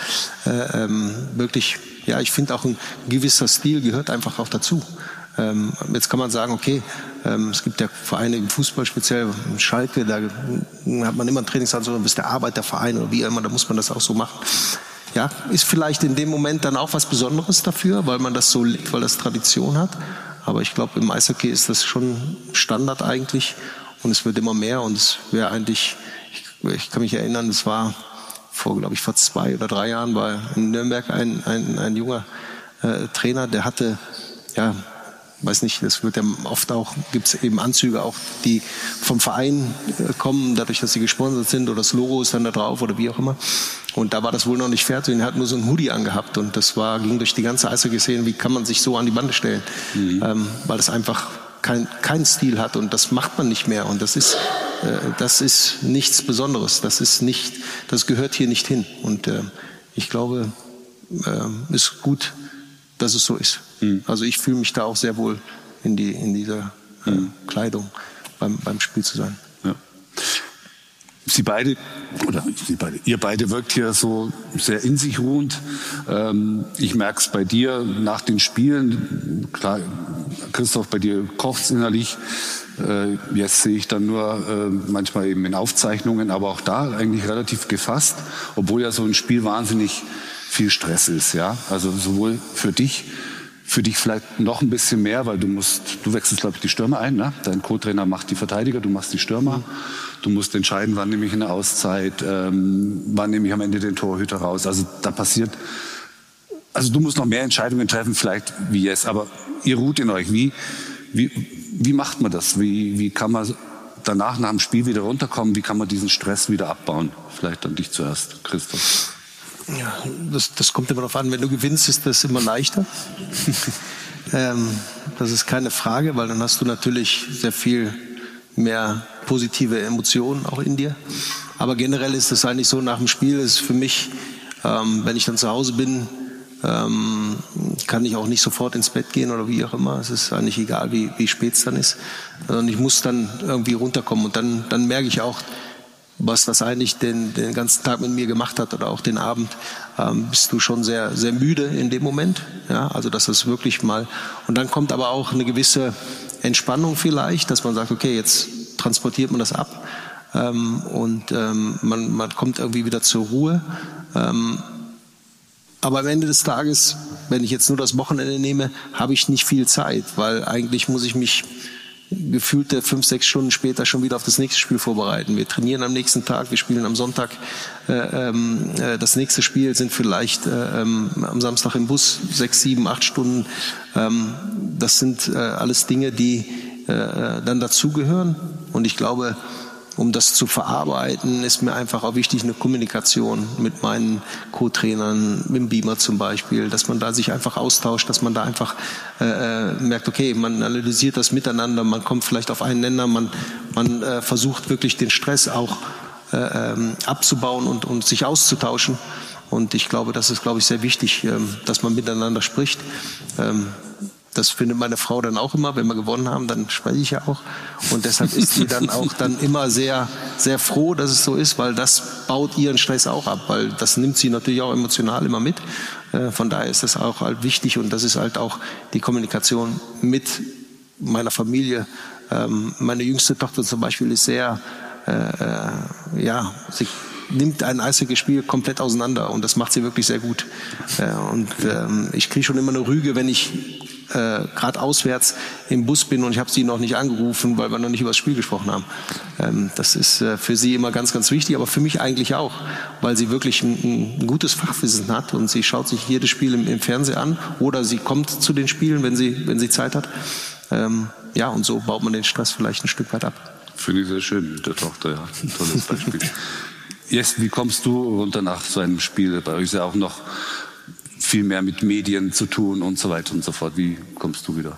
äh, ähm, wirklich, ja, ich finde auch ein gewisser Stil gehört einfach auch dazu. Ähm, jetzt kann man sagen, okay, es gibt ja Vereine im Fußball, speziell Schalke, da hat man immer ein Trainingsanzug, dann bist der Arbeiterverein oder wie immer, da muss man das auch so machen. Ja, ist vielleicht in dem Moment dann auch was Besonderes dafür, weil man das so legt, weil das Tradition hat. Aber ich glaube, im Eishockey ist das schon Standard eigentlich und es wird immer mehr und es wäre eigentlich, ich, ich, kann mich erinnern, es war vor, glaube ich, vor zwei oder drei Jahren war in Nürnberg ein, ein, ein junger äh, Trainer, der hatte ja weiß nicht, das wird ja oft auch, gibt es eben Anzüge auch, die vom Verein äh, kommen, dadurch, dass sie gesponsert sind oder das Logo ist dann da drauf oder wie auch immer. Und da war das wohl noch nicht fertig und er hat nur so ein Hoodie angehabt und das war, ging durch die ganze gesehen, wie kann man sich so an die Bande stellen, mhm. ähm, weil es einfach kein, kein Stil hat und das macht man nicht mehr und das ist, äh, das ist nichts Besonderes, das ist nicht, das gehört hier nicht hin und äh, ich glaube, äh, ist gut, dass es so ist. Mhm. Also ich fühle mich da auch sehr wohl in, die, in dieser äh, mhm. Kleidung beim, beim Spiel zu sein. Ja. Sie beide, oder Sie beide, ihr beide wirkt hier so sehr in sich ruhend. Ähm, ich merke es bei dir nach den Spielen. Klar, Christoph, bei dir kocht es innerlich. Äh, jetzt sehe ich dann nur äh, manchmal eben in Aufzeichnungen, aber auch da eigentlich relativ gefasst, obwohl ja so ein Spiel wahnsinnig viel Stress ist, ja. Also sowohl für dich für dich vielleicht noch ein bisschen mehr, weil du musst, du wechselst, glaube ich, die Stürmer ein. Ne? Dein Co-Trainer macht die Verteidiger, du machst die Stürmer. Du musst entscheiden, wann nehme ich eine Auszeit, ähm, wann nehme ich am Ende den Torhüter raus. Also da passiert, also du musst noch mehr Entscheidungen treffen, vielleicht wie jetzt, aber ihr ruht in euch. Wie, wie, wie macht man das? Wie, wie kann man danach nach dem Spiel wieder runterkommen? Wie kann man diesen Stress wieder abbauen? Vielleicht an dich zuerst, Christoph. Ja, das, das kommt immer darauf an. Wenn du gewinnst, ist das immer leichter. ähm, das ist keine Frage, weil dann hast du natürlich sehr viel mehr positive Emotionen auch in dir. Aber generell ist es eigentlich so, nach dem Spiel ist für mich, ähm, wenn ich dann zu Hause bin, ähm, kann ich auch nicht sofort ins Bett gehen oder wie auch immer. Es ist eigentlich egal, wie, wie spät es dann ist. Und ich muss dann irgendwie runterkommen. Und dann, dann merke ich auch, was das eigentlich den, den ganzen Tag mit mir gemacht hat oder auch den Abend, ähm, bist du schon sehr, sehr müde in dem Moment. Ja, also das ist wirklich mal, und dann kommt aber auch eine gewisse Entspannung vielleicht, dass man sagt, okay, jetzt transportiert man das ab ähm, und ähm, man, man kommt irgendwie wieder zur Ruhe. Ähm, aber am Ende des Tages, wenn ich jetzt nur das Wochenende nehme, habe ich nicht viel Zeit, weil eigentlich muss ich mich gefühlte fünf, sechs Stunden später schon wieder auf das nächste Spiel vorbereiten. Wir trainieren am nächsten Tag, wir spielen am Sonntag äh, ähm, äh, das nächste Spiel, sind vielleicht äh, ähm, am Samstag im Bus sechs, sieben, acht Stunden. Ähm, das sind äh, alles Dinge, die äh, dann dazugehören. Und ich glaube, um das zu verarbeiten, ist mir einfach auch wichtig eine Kommunikation mit meinen Co-Trainern, mit dem Beamer zum Beispiel, dass man da sich einfach austauscht, dass man da einfach äh, äh, merkt, okay, man analysiert das miteinander, man kommt vielleicht auf einen Nenner, man, man äh, versucht wirklich den Stress auch äh, ähm, abzubauen und, und sich auszutauschen. Und ich glaube, das ist, glaube ich, sehr wichtig, ähm, dass man miteinander spricht. Das findet meine Frau dann auch immer, wenn wir gewonnen haben, dann spreche ich ja auch. Und deshalb ist sie dann auch dann immer sehr, sehr froh, dass es so ist, weil das baut ihren Stress auch ab, weil das nimmt sie natürlich auch emotional immer mit. Äh, von daher ist das auch halt wichtig und das ist halt auch die Kommunikation mit meiner Familie. Ähm, meine jüngste Tochter zum Beispiel ist sehr, äh, äh ja, sie nimmt ein Eishockey-Spiel komplett auseinander und das macht sie wirklich sehr gut. Und ähm, ich kriege schon immer eine Rüge, wenn ich äh, gerade auswärts im Bus bin und ich habe sie noch nicht angerufen, weil wir noch nicht über das Spiel gesprochen haben. Ähm, das ist äh, für sie immer ganz, ganz wichtig, aber für mich eigentlich auch, weil sie wirklich ein, ein gutes Fachwissen hat und sie schaut sich jedes Spiel im, im, Fernsehen an oder sie kommt zu den Spielen, wenn sie, wenn sie Zeit hat. Ähm, ja, und so baut man den Stress vielleicht ein Stück weit ab. Finde ich sehr schön mit der Tochter, ja. Ein tolles Beispiel. Jetzt, wie kommst du runter nach so einem Spiel? Bei euch ist ja auch noch viel mehr mit Medien zu tun und so weiter und so fort. Wie kommst du wieder?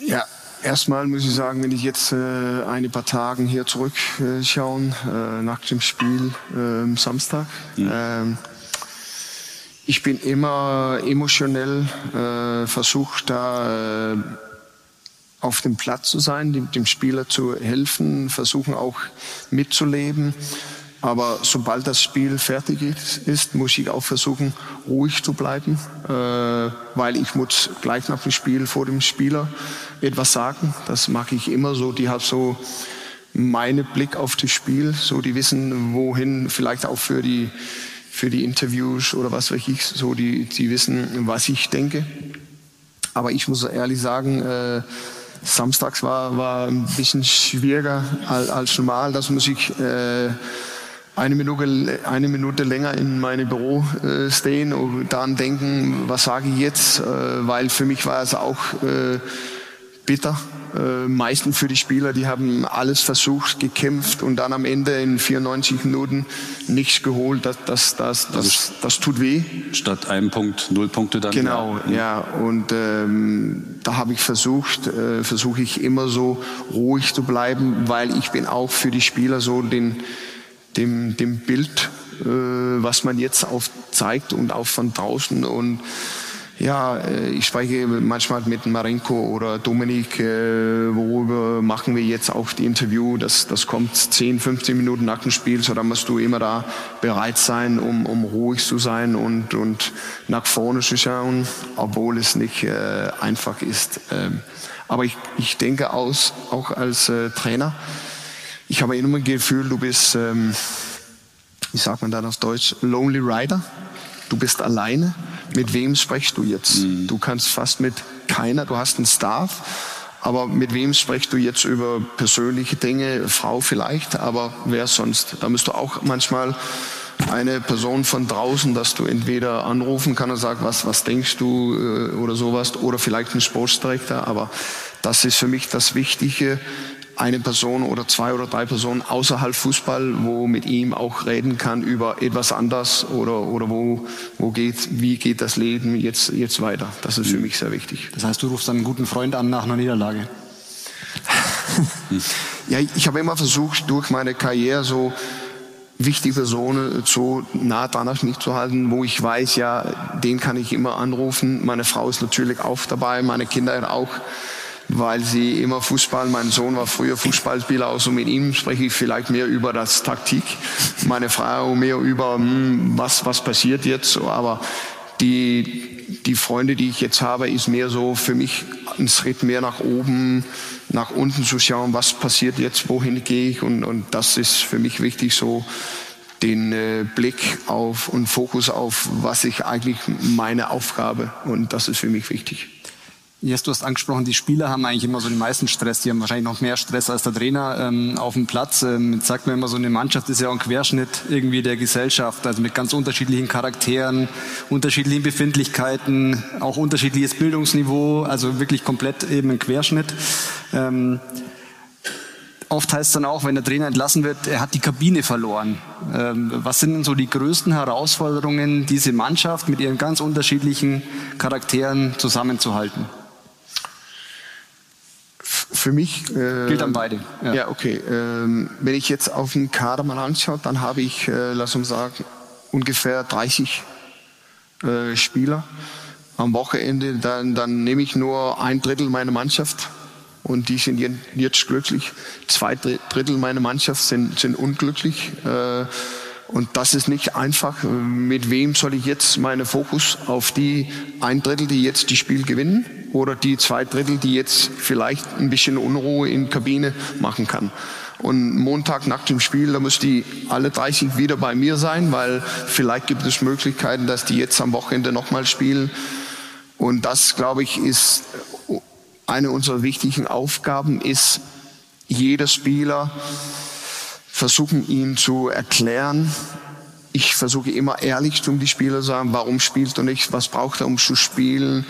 Ja, erstmal muss ich sagen, wenn ich jetzt äh, ein paar Tage hier zurückschauen, äh, nach dem Spiel äh, Samstag, mhm. Ähm, ich bin immer emotionell äh, versucht, da äh, auf dem Platz zu sein, dem, dem Spieler zu helfen, versuchen auch mitzuleben. Aber sobald das Spiel fertig ist, muss ich auch versuchen, ruhig zu bleiben, äh, weil ich muss gleich nach dem Spiel vor dem Spieler etwas sagen. Das mache ich immer so. Die hat so meine Blick auf das Spiel, so die wissen, wohin, vielleicht auch für die für die Interviews oder was weiß ich, so die die wissen, was ich denke. Aber ich muss ehrlich sagen. Äh, Samstags war, war ein bisschen schwieriger als, normal. Das muss ich äh, eine Minute, eine Minute länger in meinem Büro äh, stehen und dann denken, was sage ich jetzt? Äh, weil für mich war es auch äh, bitter. Äh, meistens für die Spieler, die haben alles versucht, gekämpft und dann am Ende in 94 Minuten nichts geholt. Das, das, das, das, also das tut weh. Statt einem Punkt, null Punkte dann. Genau, ja. ja. Und ähm, da habe ich versucht, äh, versuche ich immer so ruhig zu bleiben, weil ich bin auch für die Spieler so den dem, dem Bild, äh, was man jetzt aufzeigt und auch von draußen. Und ja, äh, ich spreche manchmal mit Marenko oder Dominik, äh, worüber machen wir jetzt auch die Interview. Das, das kommt 10, 15 Minuten nach dem Spiel, so da musst du immer da bereit sein, um, um ruhig zu sein und, und nach vorne zu schauen, obwohl es nicht äh, einfach ist. Ähm, aber ich, ich denke aus, auch als äh, Trainer, ich habe immer ein Gefühl, du bist, ähm, wie sagt man dann auf Deutsch, Lonely Rider. Du bist alleine. Mit wem sprichst du jetzt? Mhm. Du kannst fast mit keiner, du hast einen Staff, aber mit wem sprichst du jetzt über persönliche Dinge? Frau vielleicht, aber wer sonst? Da musst du auch manchmal eine Person von draußen, dass du entweder anrufen kannst und sagst, was, was denkst du äh, oder sowas, oder vielleicht ein Sportdirektor, aber das ist für mich das Wichtige, eine Person oder zwei oder drei Personen außerhalb Fußball, wo mit ihm auch reden kann über etwas anders oder, oder wo, wo geht, wie geht das Leben jetzt, jetzt weiter. Das ist für mhm. mich sehr wichtig. Das heißt, du rufst einen guten Freund an nach einer Niederlage? ja, ich habe immer versucht, durch meine Karriere so wichtige Personen so nah dran auf mich zu halten, wo ich weiß, ja, den kann ich immer anrufen. Meine Frau ist natürlich auch dabei, meine Kinder auch weil sie immer Fußball, mein Sohn war früher Fußballspieler, also mit ihm spreche ich vielleicht mehr über das Taktik, meine Frau mehr über, hm, was, was passiert jetzt, aber die, die Freunde, die ich jetzt habe, ist mehr so für mich ein Schritt mehr nach oben, nach unten zu schauen, was passiert jetzt, wohin gehe ich und, und das ist für mich wichtig, so den äh, Blick auf und Fokus auf, was ich eigentlich meine Aufgabe und das ist für mich wichtig. Yes, du hast angesprochen, die Spieler haben eigentlich immer so den meisten Stress. Die haben wahrscheinlich noch mehr Stress als der Trainer ähm, auf dem Platz. Ähm, jetzt sagt man immer, so eine Mannschaft ist ja auch ein Querschnitt irgendwie der Gesellschaft, also mit ganz unterschiedlichen Charakteren, unterschiedlichen Befindlichkeiten, auch unterschiedliches Bildungsniveau, also wirklich komplett eben ein Querschnitt. Ähm, oft heißt es dann auch, wenn der Trainer entlassen wird, er hat die Kabine verloren. Ähm, was sind denn so die größten Herausforderungen, diese Mannschaft mit ihren ganz unterschiedlichen Charakteren zusammenzuhalten? Für mich äh, gilt an beide. Ja, ja okay. Ähm, wenn ich jetzt auf den Kader mal anschaue, dann habe ich, äh, lass uns sagen, ungefähr 30 äh, Spieler. Am Wochenende dann, dann nehme ich nur ein Drittel meiner Mannschaft und die sind jetzt glücklich. Zwei Drittel meiner Mannschaft sind, sind unglücklich. Äh, und das ist nicht einfach. Mit wem soll ich jetzt meinen Fokus auf die ein Drittel, die jetzt die Spiel gewinnen oder die zwei Drittel, die jetzt vielleicht ein bisschen Unruhe in Kabine machen kann? Und Montag nach dem Spiel, da muss die alle 30 wieder bei mir sein, weil vielleicht gibt es Möglichkeiten, dass die jetzt am Wochenende nochmal spielen. Und das, glaube ich, ist eine unserer wichtigen Aufgaben ist, jeder Spieler versuchen ihn zu erklären. Ich versuche immer ehrlich zu die Spieler zu sagen, warum spielt er nicht, was braucht er, um zu spielen.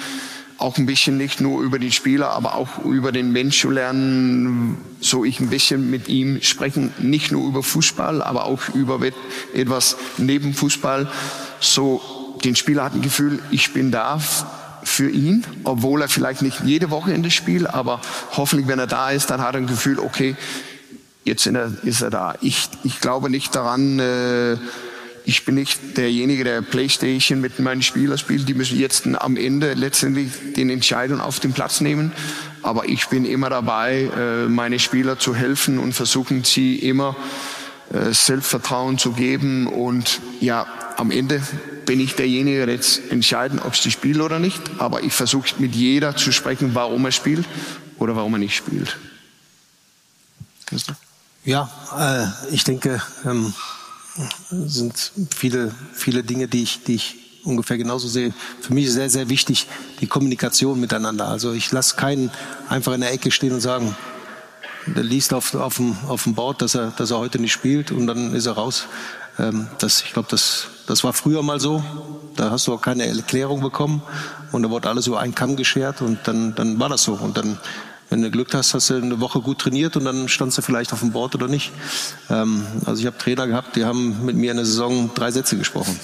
Auch ein bisschen nicht nur über den Spieler, aber auch über den Mensch zu lernen, so ich ein bisschen mit ihm sprechen, nicht nur über Fußball, aber auch über etwas neben Fußball. So den Spieler hat ein Gefühl, ich bin da, für ihn, obwohl er vielleicht nicht jede Woche in das Spiel, aber hoffentlich, wenn er da ist, dann hat er ein Gefühl, okay, jetzt ist er da. Ich, ich glaube nicht daran, äh, ich bin nicht derjenige, der Playstation mit meinen Spielern spielt. Die müssen jetzt am Ende letztendlich den Entscheidung auf den Platz nehmen. Aber ich bin immer dabei, äh, meine Spieler zu helfen und versuchen sie immer äh, Selbstvertrauen zu geben. Und ja, am Ende bin ich derjenige, der jetzt entscheiden, ob sie spielt oder nicht. Aber ich versuche mit jeder zu sprechen, warum er spielt oder warum er nicht spielt. Ja, äh, ich denke, ähm, sind viele, viele Dinge, die ich, die ich ungefähr genauso sehe. Für mich ist sehr, sehr wichtig die Kommunikation miteinander. Also ich lasse keinen einfach in der Ecke stehen und sagen, der liest auf, auf, dem, auf dem Board, dass er, dass er heute nicht spielt und dann ist er raus. Ähm, das, ich glaube, das, das war früher mal so. Da hast du auch keine Erklärung bekommen und da wurde alles über einen Kamm geschert und dann, dann war das so. Und dann, wenn du Glück hast, hast du eine Woche gut trainiert und dann standst du vielleicht auf dem Board oder nicht. Ähm, also ich habe Trainer gehabt, die haben mit mir in der Saison drei Sätze gesprochen.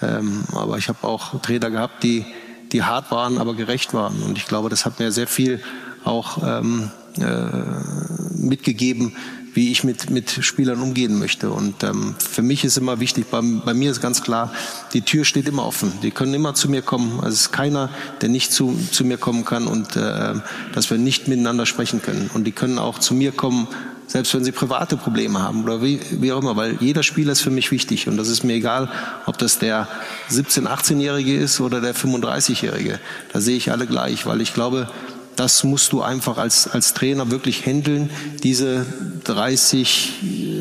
Ähm, aber ich habe auch Trainer gehabt, die, die hart waren, aber gerecht waren. Und ich glaube, das hat mir sehr viel auch ähm, äh, mitgegeben, wie ich mit, mit Spielern umgehen möchte. Und ähm, für mich ist immer wichtig, bei, bei mir ist ganz klar, die Tür steht immer offen. Die können immer zu mir kommen. Also es ist keiner, der nicht zu, zu mir kommen kann und äh, dass wir nicht miteinander sprechen können. Und die können auch zu mir kommen, selbst wenn sie private Probleme haben oder wie, wie auch immer, weil jeder Spieler ist für mich wichtig und das ist mir egal, ob das der 17-, 18-Jährige ist oder der 35-Jährige. Da sehe ich alle gleich, weil ich glaube, das musst du einfach als, als Trainer wirklich handeln, diese 30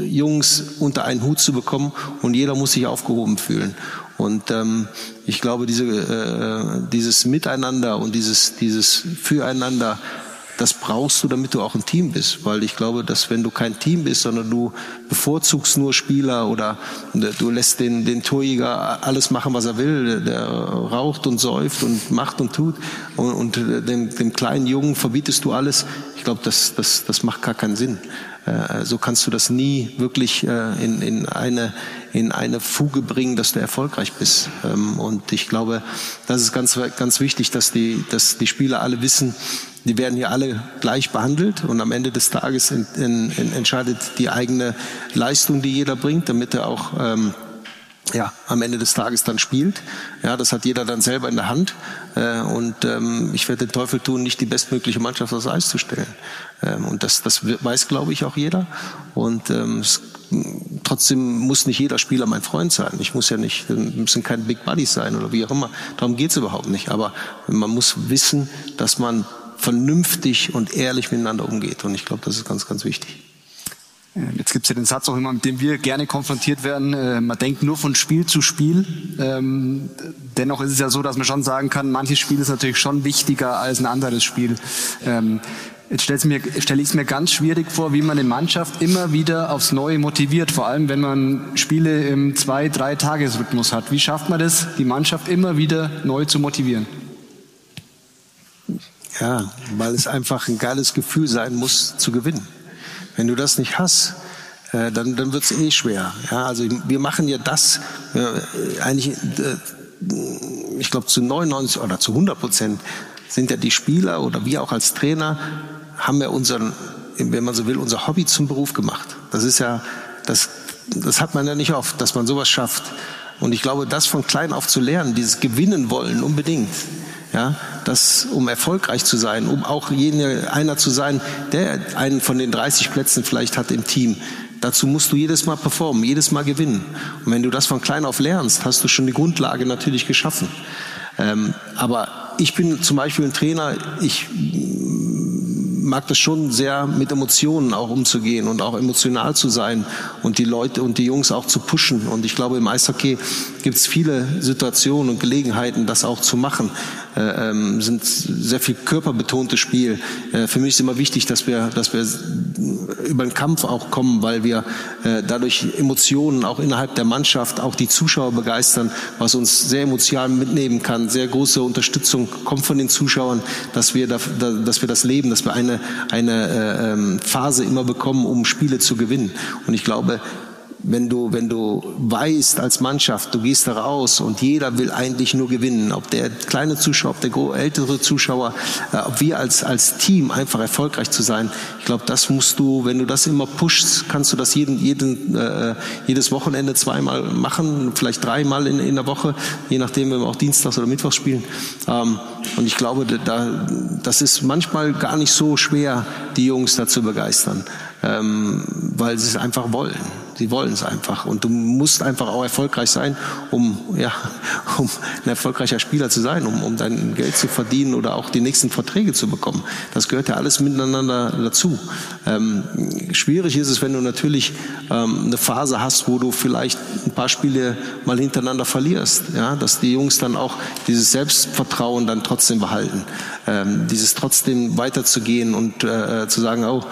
Jungs unter einen Hut zu bekommen und jeder muss sich aufgehoben fühlen. Und ähm, ich glaube, diese, äh, dieses Miteinander und dieses, dieses Füreinander, das brauchst du, damit du auch ein Team bist. Weil ich glaube, dass wenn du kein Team bist, sondern du bevorzugst nur Spieler oder du lässt den, den Torjäger alles machen, was er will, der raucht und säuft und macht und tut und, und dem, dem kleinen Jungen verbietest du alles, ich glaube, das, das, das macht gar keinen Sinn. Äh, so kannst du das nie wirklich äh, in, in, eine, in eine Fuge bringen, dass du erfolgreich bist. Ähm, und ich glaube, das ist ganz, ganz wichtig, dass die, dass die Spieler alle wissen, die werden hier alle gleich behandelt und am Ende des Tages in, in, in entscheidet die eigene Leistung, die jeder bringt, damit er auch ähm, ja, am Ende des Tages dann spielt. Ja, das hat jeder dann selber in der Hand. Äh, und ähm, ich werde den Teufel tun, nicht die bestmögliche Mannschaft aufs Eis zu stellen. Ähm, und das, das weiß, glaube ich, auch jeder. Und ähm, es, trotzdem muss nicht jeder Spieler mein Freund sein. Ich muss ja nicht, müssen kein Big Buddies sein oder wie auch immer. Darum geht's überhaupt nicht. Aber man muss wissen, dass man vernünftig und ehrlich miteinander umgeht. Und ich glaube, das ist ganz, ganz wichtig. Jetzt gibt es ja den Satz auch immer, mit dem wir gerne konfrontiert werden. Äh, man denkt nur von Spiel zu Spiel. Ähm, dennoch ist es ja so, dass man schon sagen kann, manches Spiel ist natürlich schon wichtiger als ein anderes Spiel. Jetzt stelle ich es mir ganz schwierig vor, wie man eine Mannschaft immer wieder aufs Neue motiviert, vor allem wenn man Spiele im zwei-, drei Tagesrhythmus hat. Wie schafft man das, die Mannschaft immer wieder neu zu motivieren? Ja, weil es einfach ein geiles Gefühl sein muss, zu gewinnen. Wenn du das nicht hast, äh, dann, dann wird es eh schwer. Ja, also wir machen ja das äh, eigentlich, äh, ich glaube zu 99 oder zu 100 Prozent sind ja die Spieler oder wir auch als Trainer haben ja unseren, wenn man so will, unser Hobby zum Beruf gemacht. Das ist ja, das, das hat man ja nicht oft, dass man sowas schafft. Und ich glaube, das von klein auf zu lernen, dieses Gewinnen wollen unbedingt, ja, das, um erfolgreich zu sein, um auch jene, einer zu sein, der einen von den 30 Plätzen vielleicht hat im Team. Dazu musst du jedes Mal performen, jedes Mal gewinnen. Und wenn du das von klein auf lernst, hast du schon die Grundlage natürlich geschaffen. Ähm, aber ich bin zum Beispiel ein Trainer, ich mag das schon sehr mit Emotionen auch umzugehen und auch emotional zu sein und die Leute und die Jungs auch zu pushen. Und ich glaube, im Eishockey gibt es viele Situationen und Gelegenheiten, das auch zu machen. Äh, ähm, sind sehr viel körperbetontes Spiel. Äh, für mich ist immer wichtig, dass wir, dass wir über den Kampf auch kommen, weil wir äh, dadurch Emotionen auch innerhalb der Mannschaft, auch die Zuschauer begeistern, was uns sehr emotional mitnehmen kann. Sehr große Unterstützung kommt von den Zuschauern, dass wir, da, dass wir das leben, dass wir eine, eine äh, ähm, Phase immer bekommen, um Spiele zu gewinnen. Und ich glaube, wenn du, wenn du weißt als Mannschaft, du gehst da raus und jeder will eigentlich nur gewinnen, ob der kleine Zuschauer, ob der ältere Zuschauer, äh, ob wir als, als Team einfach erfolgreich zu sein. Ich glaube, das musst du, wenn du das immer pushst, kannst du das jeden, jeden, äh, jedes Wochenende zweimal machen, vielleicht dreimal in, in der Woche, je nachdem, wenn wir auch Dienstags oder Mittwochs spielen. Ähm, und ich glaube, da, das ist manchmal gar nicht so schwer, die Jungs da zu begeistern, ähm, weil sie es einfach wollen. Sie wollen es einfach. Und du musst einfach auch erfolgreich sein, um, ja, um ein erfolgreicher Spieler zu sein, um, um dein Geld zu verdienen oder auch die nächsten Verträge zu bekommen. Das gehört ja alles miteinander dazu. Ähm, schwierig ist es, wenn du natürlich ähm, eine Phase hast, wo du vielleicht ein paar Spiele mal hintereinander verlierst. Ja, dass die Jungs dann auch dieses Selbstvertrauen dann trotzdem behalten. Ähm, dieses trotzdem weiterzugehen und äh, zu sagen, oh,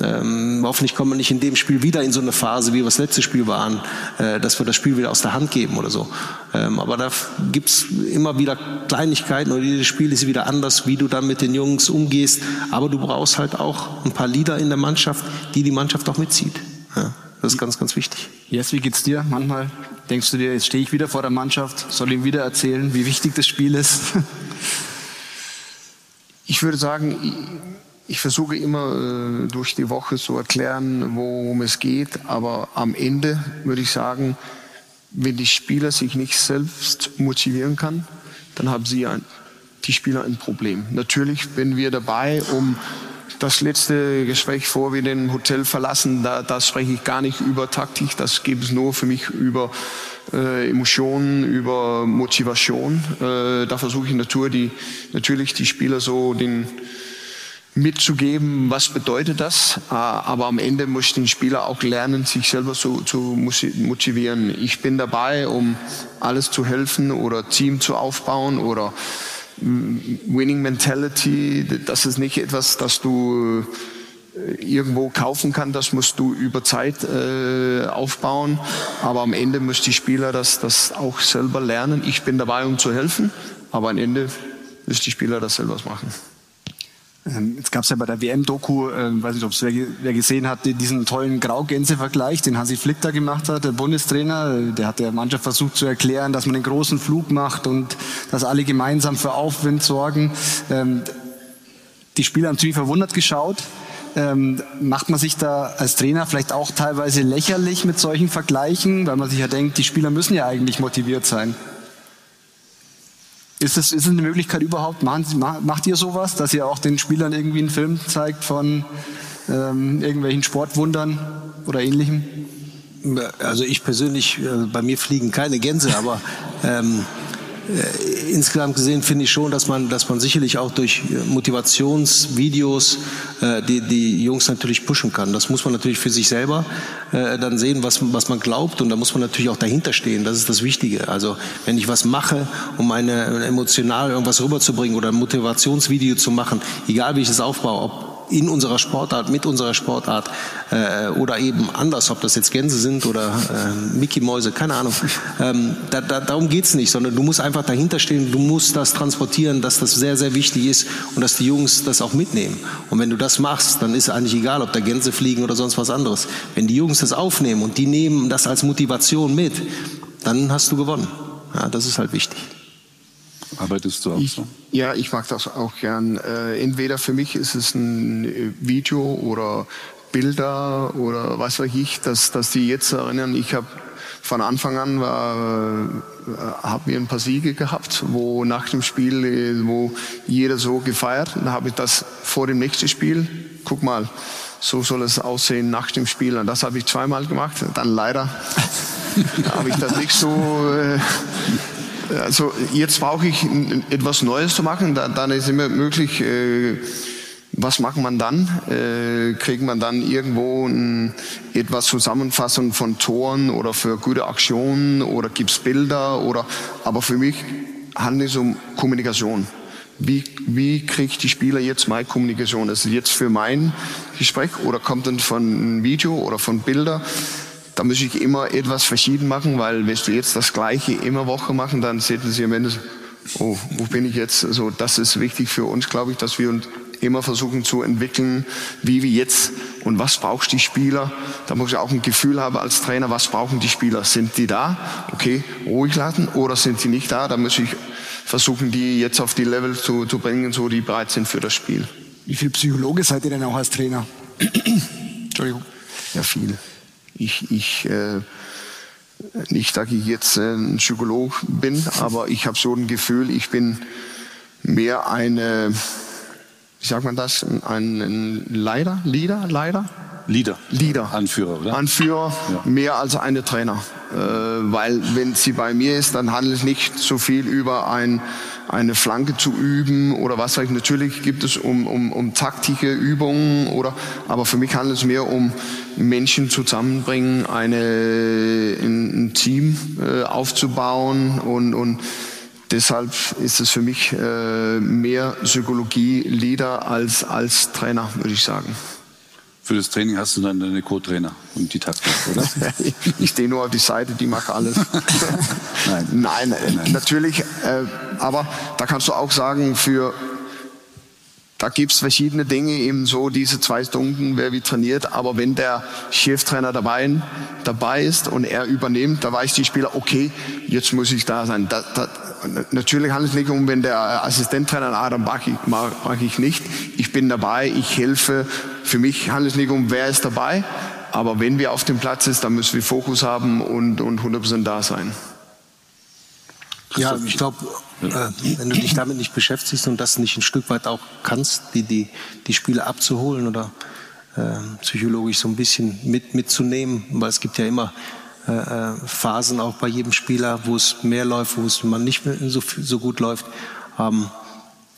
ähm, hoffentlich kommen wir nicht in dem Spiel wieder in so eine Phase, wie wir das letzte Spiel waren, äh, dass wir das Spiel wieder aus der Hand geben oder so. Ähm, aber da gibt's immer wieder Kleinigkeiten und jedes Spiel ist wieder anders, wie du dann mit den Jungs umgehst. Aber du brauchst halt auch ein paar Leader in der Mannschaft, die die Mannschaft auch mitzieht. Ja, das ist ganz, ganz wichtig. Yes, wie geht's dir? Manchmal denkst du dir, jetzt stehe ich wieder vor der Mannschaft, soll ihm wieder erzählen, wie wichtig das Spiel ist? Ich würde sagen, ich versuche immer äh, durch die Woche zu erklären, worum es geht, aber am Ende würde ich sagen, wenn die Spieler sich nicht selbst motivieren kann, dann haben sie ein, die Spieler ein Problem. Natürlich bin wir dabei, um das letzte Gespräch vor wir den Hotel verlassen, da, da spreche ich gar nicht über Taktik, das gibt es nur für mich über äh, Emotionen, über Motivation. Äh, da versuche ich Natur die, natürlich die Spieler so den mitzugeben, was bedeutet das. Äh, aber am Ende muss den Spieler auch lernen, sich selber zu, zu motivieren. Ich bin dabei, um alles zu helfen oder Team zu aufbauen oder mm, Winning Mentality. Das ist nicht etwas, das du äh, irgendwo kaufen kann, das musst du über Zeit äh, aufbauen. Aber am Ende muss die Spieler das, das auch selber lernen. Ich bin dabei, um zu helfen, aber am Ende müssen die Spieler das selber machen. Ähm, jetzt gab es ja bei der WM-Doku, äh, weiß nicht, ob es wer, wer, gesehen hat, diesen tollen Graugänse-Vergleich, den Hansi Flick da gemacht hat, der Bundestrainer. Der hat der Mannschaft versucht zu erklären, dass man einen großen Flug macht und dass alle gemeinsam für Aufwind sorgen. Ähm, die Spieler haben ziemlich verwundert geschaut. Ähm, macht man sich da als Trainer vielleicht auch teilweise lächerlich mit solchen Vergleichen, weil man sich ja denkt, die Spieler müssen ja eigentlich motiviert sein? Ist es, ist es eine Möglichkeit überhaupt? Machen macht ihr sowas, dass ihr auch den Spielern irgendwie einen Film zeigt von ähm, irgendwelchen Sportwundern oder ähnlichem? Also ich persönlich, äh, bei mir fliegen keine Gänse, aber ähm, äh, insgesamt gesehen finde ich schon, dass man, dass man sicherlich auch durch äh, Motivationsvideos äh, die, die Jungs natürlich pushen kann. Das muss man natürlich für sich selber äh, dann sehen, was, was man glaubt und da muss man natürlich auch dahinter stehen. Das ist das Wichtige. Also wenn ich was mache, um eine emotional irgendwas rüberzubringen oder ein Motivationsvideo zu machen, egal wie ich es aufbaue, ob in unserer Sportart, mit unserer Sportart äh, oder eben anders, ob das jetzt Gänse sind oder äh, Mickey-Mäuse, keine Ahnung. Ähm, da, da, darum geht's nicht, sondern du musst einfach dahinter stehen, du musst das transportieren, dass das sehr, sehr wichtig ist und dass die Jungs das auch mitnehmen. Und wenn du das machst, dann ist eigentlich egal, ob da Gänse fliegen oder sonst was anderes. Wenn die Jungs das aufnehmen und die nehmen das als Motivation mit, dann hast du gewonnen. Ja, das ist halt wichtig. Arbeitest du auch ich, so? Ja, ich mag das auch gern. Äh, entweder für mich ist es ein äh, Video oder Bilder oder was weiß ich, dass, dass die jetzt erinnern. Ich habe von Anfang an war, äh, haben wir ein paar Siege gehabt, wo nach dem Spiel, äh, wo jeder so gefeiert. Dann habe ich das vor dem nächsten Spiel. Guck mal, so soll es aussehen nach dem Spiel. Und das habe ich zweimal gemacht. Dann leider habe ich das nicht so. Äh, also jetzt brauche ich etwas Neues zu machen. Dann ist immer möglich. Äh, was macht man dann? Äh, kriegt man dann irgendwo ein, etwas Zusammenfassung von Toren oder für gute Aktionen oder gibt's Bilder oder? Aber für mich handelt es um Kommunikation. Wie, wie kriege ich die Spieler jetzt meine Kommunikation? Ist jetzt für mein Gespräch oder kommt dann von einem Video oder von Bilder? Da muss ich immer etwas verschieden machen, weil wenn du jetzt das Gleiche immer Woche machen, dann sehen sie am Ende, oh, wo bin ich jetzt? Also das ist wichtig für uns, glaube ich, dass wir uns immer versuchen zu entwickeln, wie wir jetzt und was braucht die Spieler. Da muss ich auch ein Gefühl haben als Trainer, was brauchen die Spieler? Sind die da? Okay, ruhig lassen oder sind die nicht da? Da muss ich versuchen, die jetzt auf die Level zu, zu bringen, so die bereit sind für das Spiel. Wie viel Psychologe seid ihr denn auch als Trainer? Entschuldigung. Ja, viel. Ich, ich äh, nicht, dass ich jetzt äh, ein Psycholog bin, aber ich habe so ein Gefühl, ich bin mehr eine wie sagt man das, ein, ein Leiter, Leader, Leiter? Leader. Leader. Anführer, oder? Anführer, ja. mehr als eine Trainer. Äh, weil wenn sie bei mir ist, dann handelt es nicht so viel über ein, eine Flanke zu üben oder was weiß ich. Natürlich gibt es um, um, um taktische Übungen oder, aber für mich handelt es mehr um Menschen zusammenbringen, eine, ein, ein Team äh, aufzubauen und, und Deshalb ist es für mich äh, mehr Psychologie-Leader als, als Trainer, würde ich sagen. Für das Training hast du dann deine Co-Trainer und die Taktik, oder? ich stehe nur auf die Seite, die macht alles. nein. nein. Nein, natürlich. Äh, aber da kannst du auch sagen, für da gibt's verschiedene Dinge, eben so diese zwei Stunden, wer wie trainiert. Aber wenn der Cheftrainer dabei, dabei ist und er übernimmt, da weiß die Spieler, okay, jetzt muss ich da sein. Da, da, natürlich handelt es nicht um, wenn der Assistenttrainer, ah, dann mag ich, mag, mag ich nicht. Ich bin dabei, ich helfe. Für mich handelt es nicht um, wer ist dabei. Aber wenn wir auf dem Platz ist, dann müssen wir Fokus haben und, und 100% da sein. Ja, ich glaube, äh, wenn du dich damit nicht beschäftigst und das nicht ein Stück weit auch kannst, die, die, die Spiele abzuholen oder äh, psychologisch so ein bisschen mit, mitzunehmen, weil es gibt ja immer äh, äh Phasen auch bei jedem Spieler, wo es mehr läuft, wo es man nicht so, so gut läuft. Ähm,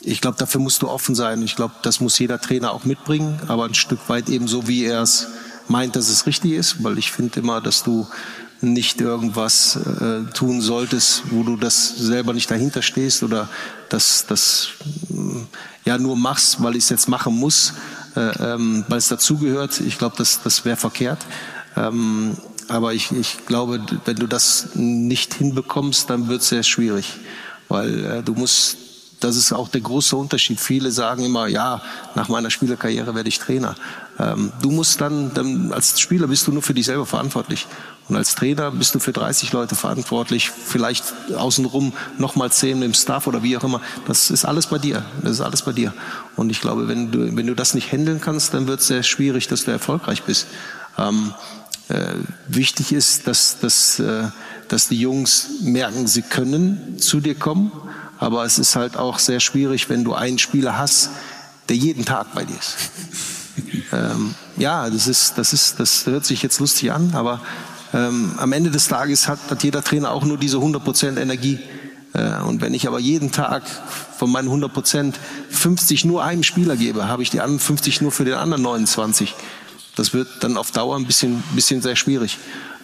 ich glaube, dafür musst du offen sein. Ich glaube, das muss jeder Trainer auch mitbringen, aber ein Stück weit eben so, wie er es meint, dass es richtig ist, weil ich finde immer, dass du nicht irgendwas äh, tun solltest, wo du das selber nicht dahinter stehst oder das, das äh, ja nur machst, weil ich es jetzt machen muss, äh, ähm, weil es dazugehört. Ich glaube, das, das wäre verkehrt. Ähm, aber ich, ich glaube, wenn du das nicht hinbekommst, dann wird es sehr schwierig, weil äh, du musst das ist auch der große Unterschied. Viele sagen immer, ja, nach meiner Spielerkarriere werde ich Trainer. Ähm, du musst dann, dann, als Spieler bist du nur für dich selber verantwortlich. Und als Trainer bist du für 30 Leute verantwortlich, vielleicht außenrum nochmal 10 im Staff oder wie auch immer. Das ist alles bei dir. Das ist alles bei dir. Und ich glaube, wenn du, wenn du das nicht handeln kannst, dann wird es sehr schwierig, dass du erfolgreich bist. Ähm, äh, wichtig ist, dass, dass, äh, dass die Jungs merken, sie können zu dir kommen aber es ist halt auch sehr schwierig, wenn du einen Spieler hast, der jeden Tag bei dir ist. ähm, ja, das ist, das ist, das hört sich jetzt lustig an, aber ähm, am Ende des Tages hat, hat jeder Trainer auch nur diese 100% Energie. Äh, und wenn ich aber jeden Tag von meinen 100% 50 nur einem Spieler gebe, habe ich die anderen 50 nur für den anderen 29. Das wird dann auf Dauer ein bisschen, bisschen sehr schwierig.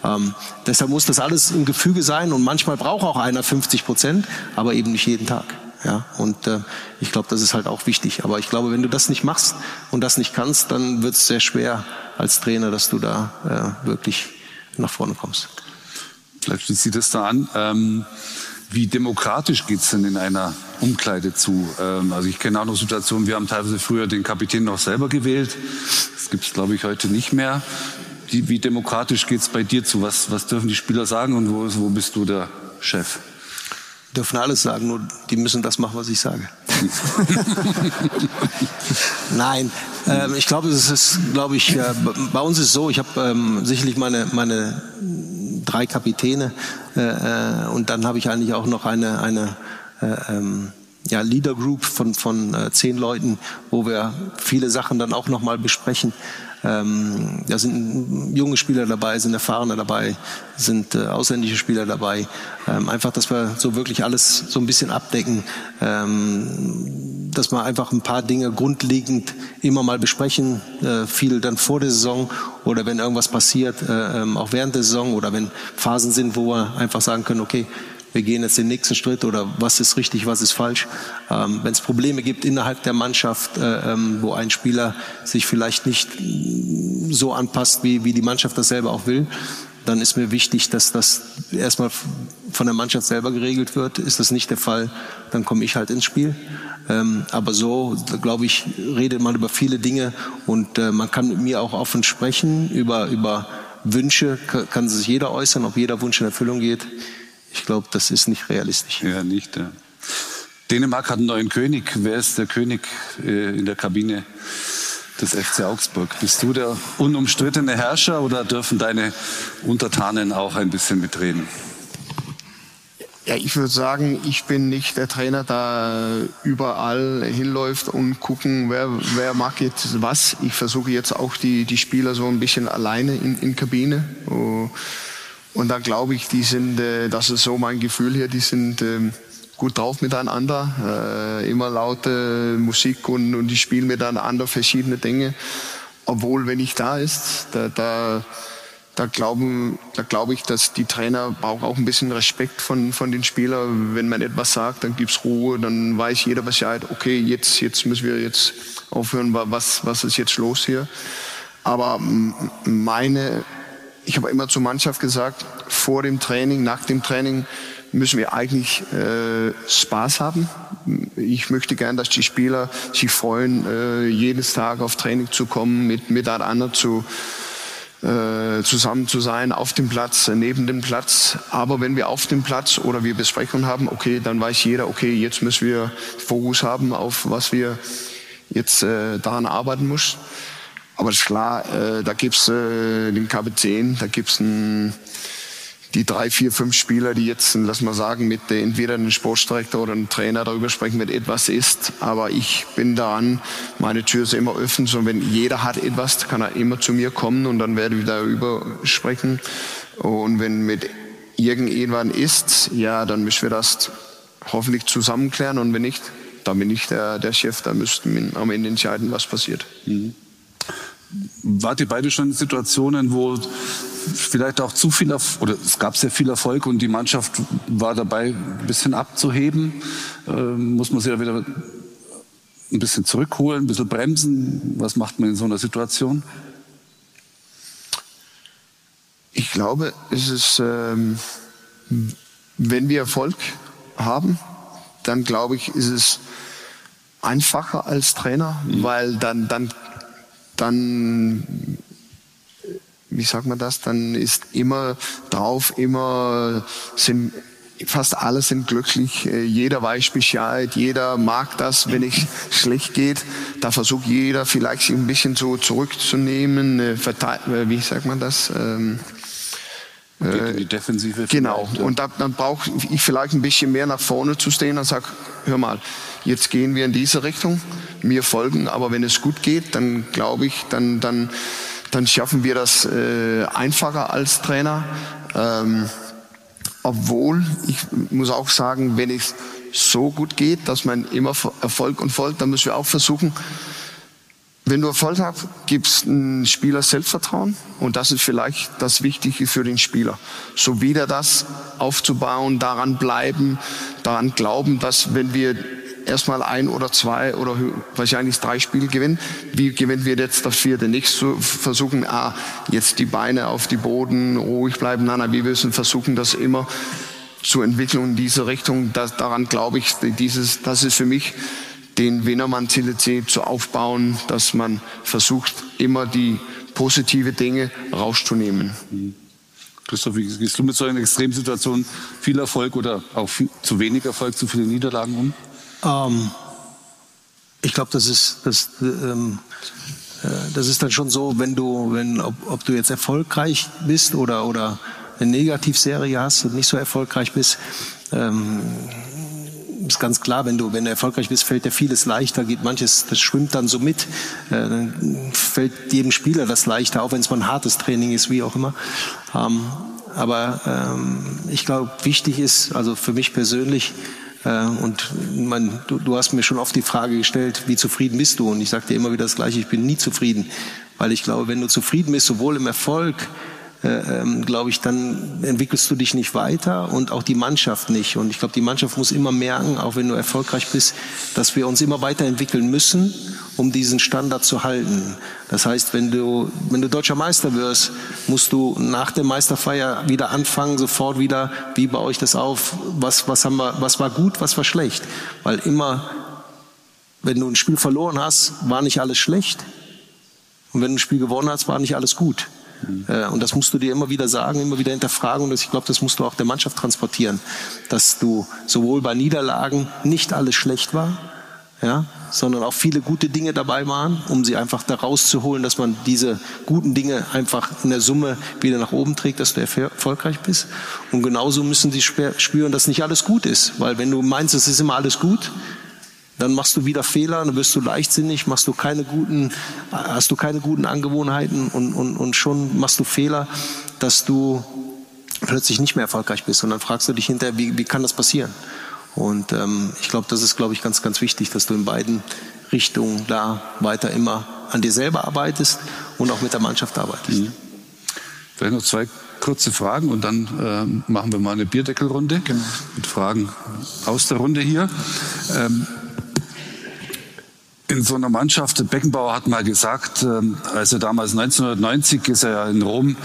Ähm, deshalb muss das alles im Gefüge sein und manchmal braucht auch einer 50 Prozent, aber eben nicht jeden Tag. Ja, und äh, ich glaube, das ist halt auch wichtig. Aber ich glaube, wenn du das nicht machst und das nicht kannst, dann wird es sehr schwer als Trainer, dass du da äh, wirklich nach vorne kommst. Vielleicht schließt sich das da an. Ähm, wie demokratisch geht's denn in einer Umkleide zu? Ähm, also ich kenne auch noch Situationen, wir haben teilweise früher den Kapitän noch selber gewählt. Das gibt's glaube ich, heute nicht mehr. Wie, wie demokratisch geht's bei dir zu? Was, was dürfen die Spieler sagen und wo, wo bist du der Chef? dürfen alles sagen, nur die müssen das machen, was ich sage. Nein, ähm, ich glaube, es ist, glaube ich, äh, bei uns ist es so, ich habe ähm, sicherlich meine, meine drei Kapitäne äh, äh, und dann habe ich eigentlich auch noch eine, eine äh, ähm, ja, Leader Group von, von äh, zehn Leuten, wo wir viele Sachen dann auch nochmal besprechen. Ähm, da sind junge Spieler dabei, sind Erfahrene dabei, sind äh, ausländische Spieler dabei. Ähm, einfach, dass wir so wirklich alles so ein bisschen abdecken, ähm, dass wir einfach ein paar Dinge grundlegend immer mal besprechen, äh, viel dann vor der Saison oder wenn irgendwas passiert, äh, ähm, auch während der Saison oder wenn Phasen sind, wo wir einfach sagen können, okay, wir gehen jetzt den nächsten Schritt oder was ist richtig, was ist falsch. Ähm, Wenn es Probleme gibt innerhalb der Mannschaft, äh, ähm, wo ein Spieler sich vielleicht nicht so anpasst, wie, wie die Mannschaft das selber auch will, dann ist mir wichtig, dass das erstmal von der Mannschaft selber geregelt wird. Ist das nicht der Fall, dann komme ich halt ins Spiel. Ähm, aber so, glaube ich, redet man über viele Dinge und äh, man kann mit mir auch offen sprechen über, über Wünsche, kann sich jeder äußern, ob jeder Wunsch in Erfüllung geht. Ich glaube, das ist nicht realistisch. Ja, nicht. Ja. Dänemark hat einen neuen König. Wer ist der König äh, in der Kabine des FC Augsburg? Bist du der unumstrittene Herrscher oder dürfen deine Untertanen auch ein bisschen mitreden? Ja, ich würde sagen, ich bin nicht der Trainer, der überall hinläuft und gucken, wer, wer mag jetzt was. Ich versuche jetzt auch die, die Spieler so ein bisschen alleine in, in Kabine. Oh und da glaube ich, die sind, äh, das ist so mein Gefühl hier, die sind ähm, gut drauf miteinander, äh, immer laute Musik und, und die spielen miteinander verschiedene Dinge. Obwohl, wenn ich da ist, da, da, da glauben, da glaube ich, dass die Trainer brauchen auch ein bisschen Respekt von, von den Spielern. Wenn man etwas sagt, dann gibt's Ruhe, dann weiß jeder Bescheid, okay, jetzt, jetzt müssen wir jetzt aufhören, was, was ist jetzt los hier. Aber meine ich habe immer zur Mannschaft gesagt, vor dem Training, nach dem Training müssen wir eigentlich äh, Spaß haben. Ich möchte gern, dass die Spieler sich freuen, äh, jedes Tag auf Training zu kommen, mit miteinander zu äh, zusammen zu sein, auf dem Platz, neben dem Platz. Aber wenn wir auf dem Platz oder wir Besprechungen haben, okay, dann weiß jeder, okay, jetzt müssen wir Fokus haben auf was wir jetzt äh, daran arbeiten müssen. Aber ist klar, äh, da gibt's äh, den Kapitän, da gibt's ein, die drei, vier, fünf Spieler, die jetzt, lass mal sagen, mit äh, entweder einem Sportdirektor oder einem Trainer darüber sprechen, wenn etwas ist. Aber ich bin daran, meine Tür ist immer offen. So, wenn jeder hat etwas, kann er immer zu mir kommen und dann werde ich darüber sprechen. Und wenn mit irgendjemand ist, ja, dann müssen wir das hoffentlich zusammen klären. Und wenn nicht, dann bin ich der, der Chef, da müssten wir am Ende entscheiden, was passiert. Mhm. Wart ihr beide schon in Situationen, wo vielleicht auch zu viel, oder es gab sehr viel Erfolg und die Mannschaft war dabei, ein bisschen abzuheben? Ähm, muss man sich ja wieder ein bisschen zurückholen, ein bisschen bremsen? Was macht man in so einer Situation? Ich glaube, es ist, ähm, wenn wir Erfolg haben, dann glaube ich, ist es einfacher als Trainer, mhm. weil dann, dann dann, wie sagt man das, dann ist immer drauf, immer sind fast alle sind glücklich, äh, jeder weiß Bescheid, jeder mag das, wenn es schlecht geht. Da versucht jeder vielleicht sich ein bisschen so zurückzunehmen, äh, äh, wie sagt man das? Ähm, Geht in die Defensive. Genau. Und da, dann brauche ich vielleicht ein bisschen mehr nach vorne zu stehen und sag, hör mal, jetzt gehen wir in diese Richtung, mir folgen, aber wenn es gut geht, dann glaube ich, dann, dann, dann schaffen wir das äh, einfacher als Trainer. Ähm, obwohl, ich muss auch sagen, wenn es so gut geht, dass man immer Erfolg und folgt, dann müssen wir auch versuchen, wenn du Erfolg hast, gibst ein Spieler Selbstvertrauen und das ist vielleicht das Wichtige für den Spieler. So wieder das aufzubauen, daran bleiben, daran glauben, dass wenn wir erstmal ein oder zwei oder wahrscheinlich drei Spiele gewinnen, wie gewinnen wir jetzt das vierte? Nicht zu versuchen, ah, jetzt die Beine auf die Boden, ruhig bleiben. Nein, nein, wir müssen versuchen, das immer zu entwickeln in diese Richtung. Das, daran glaube ich, dieses, das ist für mich den Winnermann CLC zu aufbauen, dass man versucht, immer die positive Dinge rauszunehmen. Christoph, wie gehst du mit so einer Extremsituation viel Erfolg oder auch viel, zu wenig Erfolg, zu viele Niederlagen um? Ähm, ich glaube, das ist, das, ähm, äh, das ist dann schon so, wenn du, wenn, ob, ob du jetzt erfolgreich bist oder, oder eine Negativserie hast und nicht so erfolgreich bist, ähm, ist ganz klar, wenn du, wenn du erfolgreich bist, fällt dir vieles leichter, geht manches, das schwimmt dann so mit, äh, dann fällt jedem Spieler das leichter, auch wenn es mal ein hartes Training ist, wie auch immer. Ähm, aber ähm, ich glaube, wichtig ist, also für mich persönlich, und man, du, du hast mir schon oft die Frage gestellt, wie zufrieden bist du? Und ich sage dir immer wieder das Gleiche, ich bin nie zufrieden, weil ich glaube, wenn du zufrieden bist, sowohl im Erfolg äh, ähm, glaube ich, dann entwickelst du dich nicht weiter und auch die Mannschaft nicht. Und ich glaube, die Mannschaft muss immer merken, auch wenn du erfolgreich bist, dass wir uns immer weiterentwickeln müssen, um diesen Standard zu halten. Das heißt, wenn du, wenn du deutscher Meister wirst, musst du nach der Meisterfeier wieder anfangen, sofort wieder, wie baue ich das auf, was, was, haben wir, was war gut, was war schlecht. Weil immer, wenn du ein Spiel verloren hast, war nicht alles schlecht. Und wenn du ein Spiel gewonnen hast, war nicht alles gut. Äh, und das musst du dir immer wieder sagen, immer wieder hinterfragen. Und ich glaube, das musst du auch der Mannschaft transportieren, dass du sowohl bei Niederlagen nicht alles schlecht war, ja, sondern auch viele gute Dinge dabei waren, um sie einfach da rauszuholen, dass man diese guten Dinge einfach in der Summe wieder nach oben trägt, dass du erfolgreich bist. Und genauso müssen sie spüren, dass nicht alles gut ist, weil wenn du meinst, es ist immer alles gut, dann machst du wieder Fehler, dann wirst du leichtsinnig, machst du keine guten, hast du keine guten Angewohnheiten und, und, und schon machst du Fehler, dass du plötzlich nicht mehr erfolgreich bist. Und dann fragst du dich hinterher, wie, wie kann das passieren? Und ähm, ich glaube, das ist, glaube ich, ganz, ganz wichtig, dass du in beiden Richtungen da weiter immer an dir selber arbeitest und auch mit der Mannschaft arbeitest. Mhm. Vielleicht noch zwei kurze Fragen und dann äh, machen wir mal eine Bierdeckelrunde genau. mit Fragen aus der Runde hier. Ähm, in so einer Mannschaft, Beckenbauer hat mal gesagt, ähm, als er damals 1990 ist er in Rom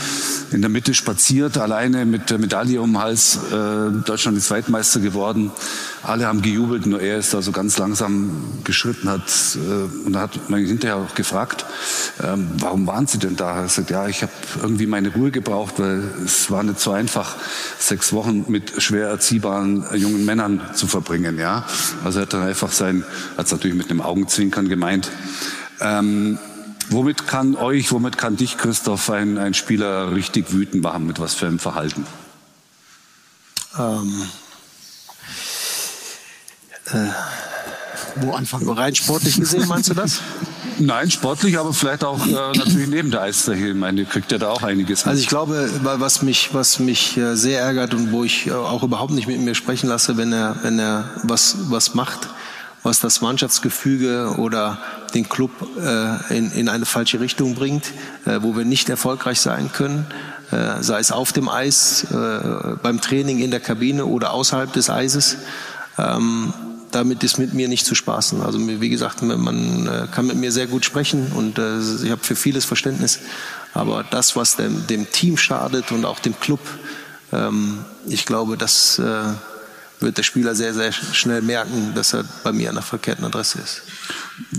in der Mitte spaziert, alleine mit der Medaille um den Hals. Äh, Deutschland ist Weltmeister geworden. Alle haben gejubelt, nur er ist da so ganz langsam geschritten hat. Äh, und hat man hinterher auch gefragt, ähm, warum waren Sie denn da? Er sagt, ja, ich habe irgendwie meine Ruhe gebraucht, weil es war nicht so einfach, sechs Wochen mit schwer erziehbaren äh, jungen Männern zu verbringen. Ja, also er hat dann einfach sein, hat es natürlich mit einem Augenzwinkern gemeint. Ähm, Womit kann euch, womit kann dich, Christoph, ein, ein Spieler richtig wütend machen? Mit was für einem Verhalten? Ähm, äh, wo anfangen? Rein sportlich gesehen, meinst du das? Nein, sportlich, aber vielleicht auch äh, natürlich neben der Eisfläche. Ich meine, kriegt ja da auch einiges. Also ich glaube, was mich, was mich äh, sehr ärgert und wo ich äh, auch überhaupt nicht mit mir sprechen lasse, wenn er, wenn er was, was macht, was das Mannschaftsgefüge oder den Club äh, in, in eine falsche Richtung bringt, äh, wo wir nicht erfolgreich sein können, äh, sei es auf dem Eis, äh, beim Training in der Kabine oder außerhalb des Eises. Ähm, damit ist mit mir nicht zu spaßen. Also wie gesagt, man äh, kann mit mir sehr gut sprechen und äh, ich habe für vieles Verständnis. Aber das, was dem, dem Team schadet und auch dem Club, ähm, ich glaube, das äh, wird der Spieler sehr, sehr schnell merken, dass er bei mir an der verkehrten Adresse ist.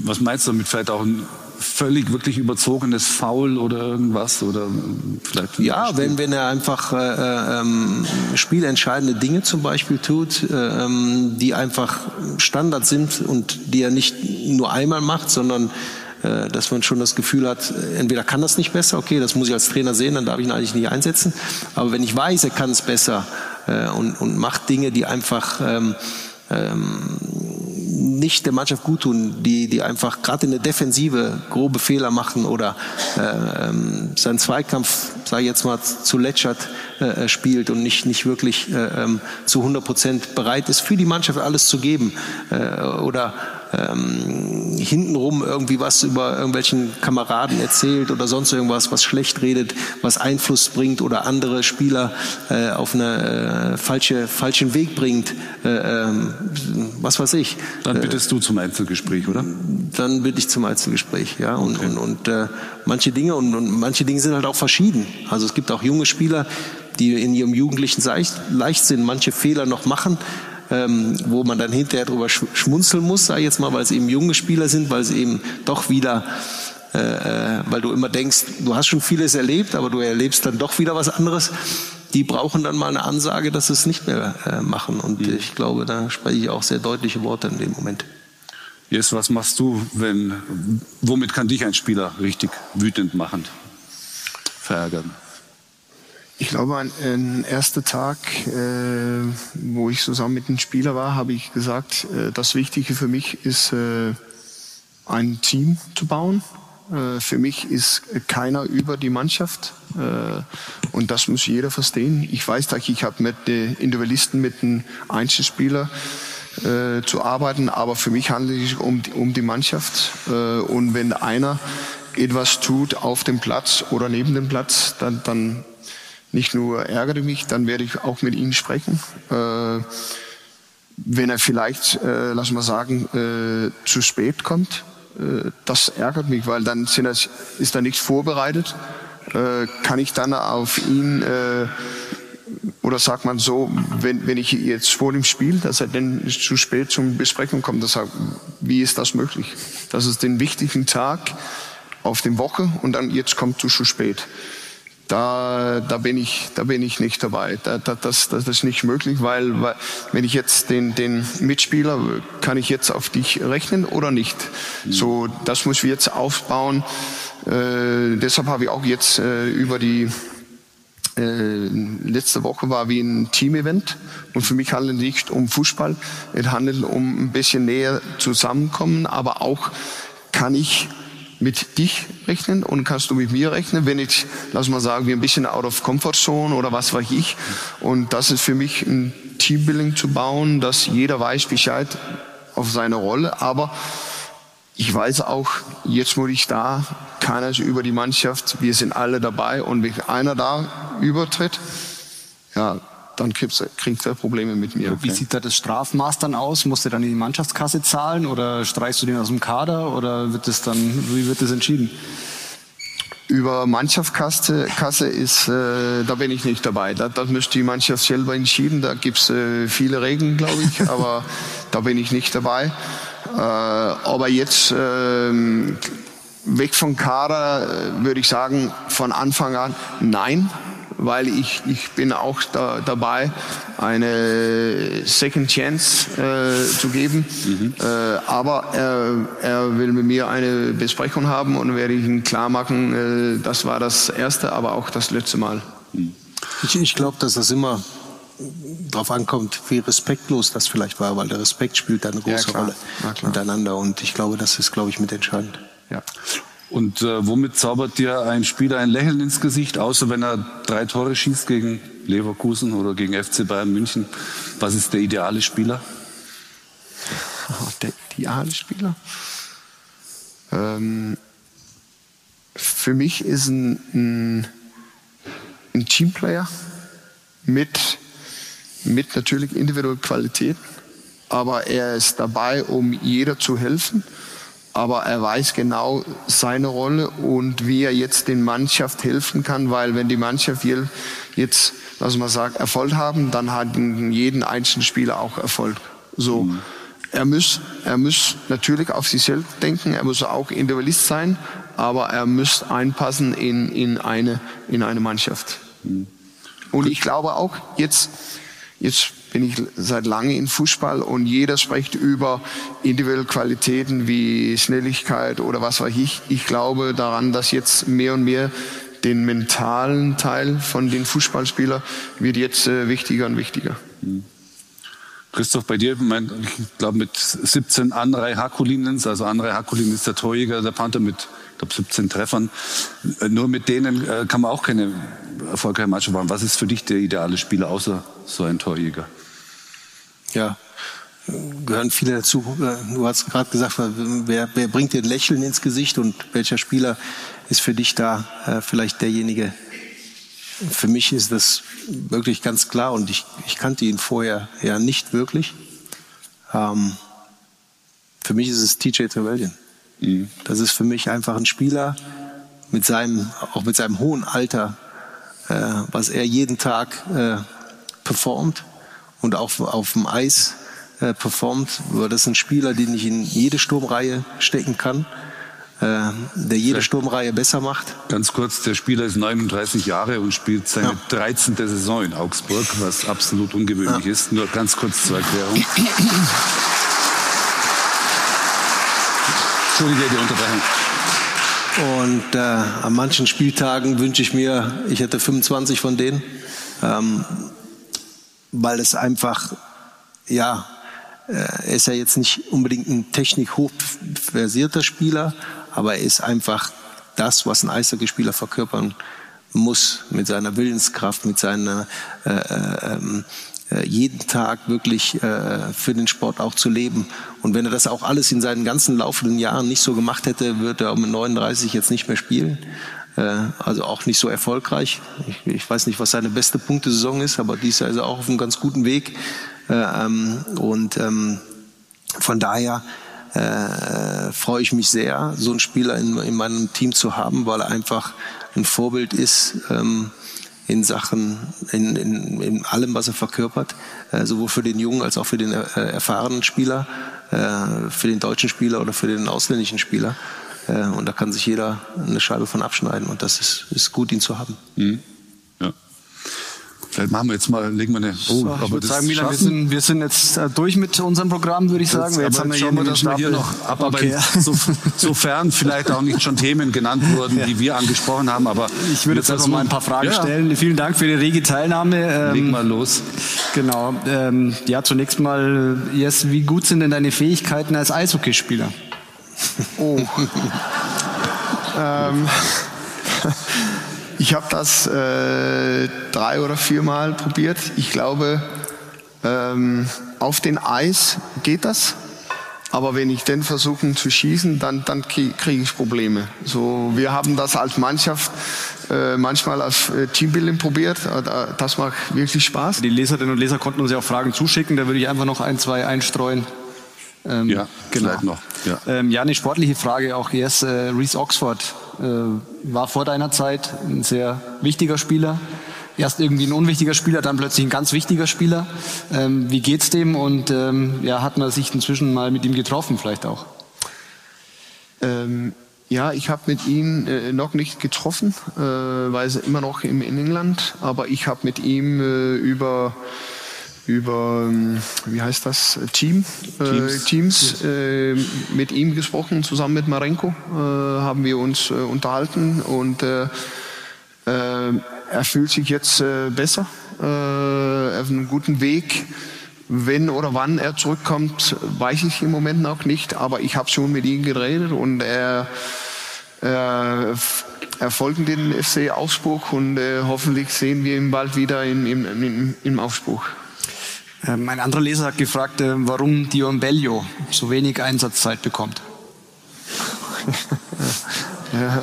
Was meinst du damit? Vielleicht auch ein völlig wirklich überzogenes Foul oder irgendwas oder vielleicht ja wenn wenn er einfach äh, ähm, spielentscheidende Dinge zum Beispiel tut äh, ähm, die einfach Standard sind und die er nicht nur einmal macht sondern äh, dass man schon das Gefühl hat, entweder kann das nicht besser, okay, das muss ich als Trainer sehen, dann darf ich ihn eigentlich nicht einsetzen. Aber wenn ich weiß, er kann es besser, äh, und, und macht Dinge, die einfach ähm, ähm, nicht der Mannschaft gut tun, die, die einfach gerade in der Defensive grobe Fehler machen oder äh, ähm, seinen Zweikampf, ich jetzt mal, zu Letschert äh, spielt und nicht, nicht wirklich äh, ähm, zu 100 Prozent bereit ist, für die Mannschaft alles zu geben äh, oder ähm, hintenrum irgendwie was über irgendwelchen Kameraden erzählt oder sonst irgendwas, was schlecht redet, was Einfluss bringt oder andere Spieler äh, auf einen äh, falsche, falschen Weg bringt, äh, ähm, was weiß ich. Dann bittest du zum Einzelgespräch, oder? Dann bitte ich zum Einzelgespräch, ja. Und, okay. und, und äh, manche Dinge und, und manche Dinge sind halt auch verschieden. Also es gibt auch junge Spieler, die in ihrem jugendlichen Leichtsinn manche Fehler noch machen, ähm, wo man dann hinterher drüber schmunzeln muss, sag ich jetzt mal, weil es eben junge Spieler sind, weil sie eben doch wieder äh, äh, weil du immer denkst, du hast schon vieles erlebt, aber du erlebst dann doch wieder was anderes. Die brauchen dann mal eine Ansage, dass sie es nicht mehr äh, machen. Und mhm. ich glaube, da spreche ich auch sehr deutliche Worte in dem Moment. Yes, was machst du, wenn, womit kann dich ein Spieler richtig wütend machen, verärgern? Ich glaube, ein, ein erster Tag, äh, wo ich zusammen mit einem Spieler war, habe ich gesagt, äh, das Wichtige für mich ist, äh, ein Team zu bauen. Äh, für mich ist keiner über die Mannschaft äh, und das muss jeder verstehen. Ich weiß, dass ich habe mit den Individualisten, mit den Einzelspielern äh, zu arbeiten, aber für mich handelt es sich um, um die Mannschaft. und wenn einer etwas tut auf dem Platz oder neben dem Platz, dann, dann nicht nur ärgere mich, dann werde ich auch mit Ihnen sprechen. Äh, wenn er vielleicht, äh, lass mal sagen, äh, zu spät kommt, äh, das ärgert mich, weil dann sind das, ist er nicht vorbereitet. Äh, kann ich dann auf ihn äh, oder sagt man so, wenn, wenn ich jetzt vor dem Spiel, dass er dann zu spät zum Besprechung kommt, das sagt, wie ist das möglich? Das ist den wichtigen Tag auf dem Woche und dann jetzt kommt du zu spät da, da, bin, ich, da bin ich nicht dabei. Da, da, das, das ist nicht möglich, weil, weil wenn ich jetzt den, den Mitspieler, kann ich jetzt auf dich rechnen oder nicht? Mhm. So, das müssen wir jetzt aufbauen. Äh, deshalb habe ich auch jetzt äh, über die äh, letzte Woche war wie ein Teamevent und für mich handelt es nicht um Fußball, es handelt um ein bisschen näher zusammenkommen, aber auch kann ich mit dich rechnen und kannst du mit mir rechnen, wenn ich, lass mal sagen, wir ein bisschen out of comfort zone oder was weiß ich. Und das ist für mich ein Teambuilding zu bauen, dass jeder weiß Bescheid auf seine Rolle, aber ich weiß auch, jetzt muss ich da, keiner ist über die Mannschaft, wir sind alle dabei. Und wenn einer da übertritt, ja, dann kriegt er Probleme mit mir. Wie sieht da das Strafmaß dann aus? Musst du dann in die Mannschaftskasse zahlen oder streichst du den aus dem Kader oder wird das dann, wie wird das entschieden? Über Mannschaftskasse Kasse ist, äh, da bin ich nicht dabei. Da, das müsste die Mannschaft selber entschieden. Da gibt's äh, viele Regeln, glaube ich, aber da bin ich nicht dabei. Äh, aber jetzt äh, weg vom Kader würde ich sagen, von Anfang an nein weil ich, ich bin auch da, dabei, eine Second Chance äh, zu geben. Mhm. Äh, aber er, er will mit mir eine Besprechung haben und werde ich ihm klar machen, äh, das war das erste, aber auch das letzte Mal. Mhm. Ich, ich glaube, dass das immer darauf ankommt, wie respektlos das vielleicht war, weil der Respekt spielt da eine große ja, Rolle miteinander. Und ich glaube, das ist, glaube ich, mit entscheidend. Ja. Und äh, womit zaubert dir ein Spieler ein Lächeln ins Gesicht, außer wenn er drei Tore schießt gegen Leverkusen oder gegen FC Bayern München? Was ist der ideale Spieler? Der ideale Spieler? Ähm, für mich ist ein, ein, ein Teamplayer mit, mit natürlich individueller Qualität, aber er ist dabei, um jeder zu helfen aber er weiß genau seine Rolle und wie er jetzt den Mannschaft helfen kann, weil wenn die Mannschaft jetzt, lass mal sagen, Erfolg haben, dann hat jeden einzelnen Spieler auch Erfolg. So. Mhm. Er muss, er muss natürlich auf sich selbst denken, er muss auch Individualist sein, aber er muss einpassen in, in, eine, in eine Mannschaft. Mhm. Und ich glaube auch, jetzt, jetzt bin ich seit lange in Fußball und jeder spricht über individuelle Qualitäten wie Schnelligkeit oder was weiß ich. Ich glaube daran, dass jetzt mehr und mehr den mentalen Teil von den Fußballspielern wird jetzt äh, wichtiger und wichtiger. Mhm. Christoph, bei dir, mein, ich glaube mit 17 Andrei Hakulinens, also Andrei Hakulin ist der Torjäger der Panther mit ich glaube 17 Treffern. Äh, nur mit denen äh, kann man auch keine erfolgreiche Mannschaft machen. Was ist für dich der ideale Spieler außer so ein Torjäger? Ja, gehören viele dazu. Du hast gerade gesagt, wer, wer bringt dir ein Lächeln ins Gesicht und welcher Spieler ist für dich da äh, vielleicht derjenige? Für mich ist das wirklich ganz klar und ich, ich kannte ihn vorher ja nicht wirklich. Ähm, für mich ist es TJ Trevelyan. Mhm. Das ist für mich einfach ein Spieler mit seinem, auch mit seinem hohen Alter, äh, was er jeden Tag äh, performt und auch auf dem Eis äh, performt. Das ist ein Spieler, den ich in jede Sturmreihe stecken kann, äh, der jede Sturmreihe besser macht. Ganz kurz, der Spieler ist 39 Jahre und spielt seine ja. 13. Saison in Augsburg, was absolut ungewöhnlich ja. ist. Nur ganz kurz zur Erklärung. Entschuldige die Unterbrechung. Und äh, an manchen Spieltagen wünsche ich mir, ich hätte 25 von denen, ähm, weil es einfach, ja, äh, er ist ja jetzt nicht unbedingt ein technik hochversierter Spieler, aber er ist einfach das, was ein Eishockeyspieler verkörpern muss mit seiner Willenskraft, mit seiner äh, äh, ähm, äh, jeden Tag wirklich äh, für den Sport auch zu leben. Und wenn er das auch alles in seinen ganzen laufenden Jahren nicht so gemacht hätte, würde er um 39 jetzt nicht mehr spielen. Äh, also auch nicht so erfolgreich. Ich, ich weiß nicht, was seine beste Punktesaison ist, aber dies Jahr ist er auch auf einem ganz guten Weg. Ähm, und ähm, von daher äh, freue ich mich sehr, so einen Spieler in, in meinem Team zu haben, weil er einfach ein Vorbild ist. Ähm, in Sachen, in, in, in allem, was er verkörpert, äh, sowohl für den jungen als auch für den äh, erfahrenen Spieler, äh, für den deutschen Spieler oder für den ausländischen Spieler. Äh, und da kann sich jeder eine Scheibe von abschneiden und das ist, ist gut, ihn zu haben. Mhm. Vielleicht machen wir jetzt mal, legen wir eine. Oh, so, ich würde sagen, Milan, wir sind, wir sind jetzt äh, durch mit unserem Programm, würde ich sagen. Jetzt, jetzt haben wir hier, wir, dass wir hier noch abarbeiten, okay. so, sofern vielleicht auch nicht schon Themen genannt wurden, ja. die wir angesprochen haben. Aber ich würde jetzt einfach mal ein paar Fragen ja. stellen. Vielen Dank für die rege Teilnahme. Ähm, Leg mal los. Genau. Ähm, ja, zunächst mal, Jess, wie gut sind denn deine Fähigkeiten als Eishockeyspieler? Oh. ähm. Ich habe das äh, drei oder viermal probiert. Ich glaube, ähm, auf den Eis geht das. Aber wenn ich den versuche zu schießen, dann, dann kriege ich Probleme. So, wir haben das als Mannschaft äh, manchmal als äh, Teambuilding probiert. Äh, das macht wirklich Spaß. Die Leserinnen und Leser konnten uns ja auch Fragen zuschicken. Da würde ich einfach noch ein, zwei einstreuen. Ähm, ja, genau. vielleicht noch. Ja. Ähm, ja, eine sportliche Frage auch. Yes, äh, Reese Oxford äh, war vor deiner Zeit ein sehr wichtiger Spieler. Erst irgendwie ein unwichtiger Spieler, dann plötzlich ein ganz wichtiger Spieler. Ähm, wie geht's dem und ähm, ja, hat man sich inzwischen mal mit ihm getroffen vielleicht auch? Ähm, ja, ich habe mit ihm äh, noch nicht getroffen, äh, weil er immer noch im, in England, aber ich habe mit ihm äh, über über, ähm, wie heißt das, Team, äh, Teams, äh, Teams äh, mit ihm gesprochen, zusammen mit Marenko äh, haben wir uns äh, unterhalten und äh, er fühlt sich jetzt besser, auf einem guten Weg. Wenn oder wann er zurückkommt, weiß ich im Moment noch nicht, aber ich habe schon mit ihm geredet und er, er, folgt den FC Augsburg und hoffentlich sehen wir ihn bald wieder in, in, in, im Aufspruch. Ähm, ein anderer Leser hat gefragt, äh, warum Dion Bellio so wenig Einsatzzeit bekommt. ja,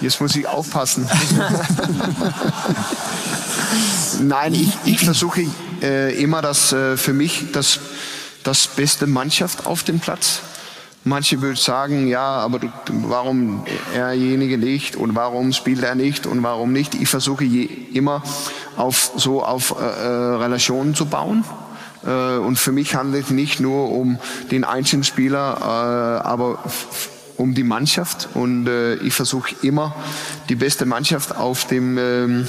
jetzt muss ich aufpassen. Nein, ich, ich versuche äh, immer das äh, für mich das, das beste Mannschaft auf dem Platz. Manche würden sagen, ja, aber du, warum erjenige nicht und warum spielt er nicht und warum nicht. Ich versuche je, immer auf so auf äh, äh, Relationen zu bauen. Äh, und für mich handelt es nicht nur um den einzelnen Spieler, äh, aber um die Mannschaft. Und äh, ich versuche immer die beste Mannschaft auf dem ähm,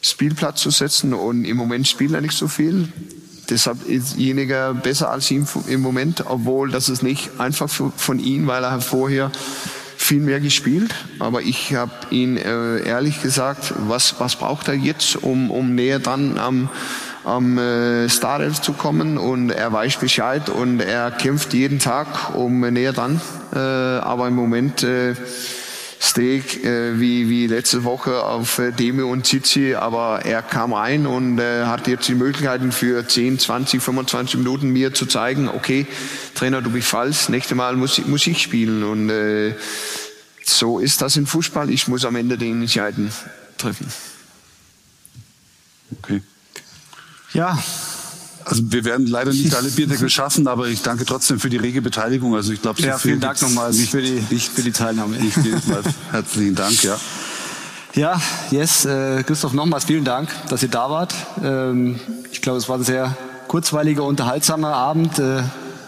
Spielplatz zu setzen. Und im Moment spielt er nicht so viel. Deshalb ist jeniger besser als ihm im Moment, obwohl das ist nicht einfach von ihm, weil er vorher viel mehr gespielt, aber ich habe ihn äh, ehrlich gesagt, was, was braucht er jetzt, um, um näher dran am, am äh, Startelf zu kommen? Und er weiß Bescheid und er kämpft jeden Tag um näher dran, äh, aber im Moment äh, Steak äh, wie, wie letzte Woche auf äh, Deme und Zizi, aber er kam rein und äh, hat jetzt die Möglichkeiten für 10, 20, 25 Minuten mir zu zeigen, okay, Trainer, du bist falsch, nächstes Mal muss, muss ich spielen und äh, so ist das im Fußball. Ich muss am Ende die Entscheidungen treffen. Okay. Ja, Also wir werden leider nicht alle Bierdeckel schaffen, aber ich danke trotzdem für die rege Beteiligung. Also ich glaube, so ja viel vielen Dank nicht, für die, für die Teilnahme. nicht. Herzlichen Dank, ja. Ja, yes, äh, Christoph, nochmals vielen Dank, dass ihr da wart. Ähm, ich glaube, es war ein sehr kurzweiliger, unterhaltsamer Abend. Äh,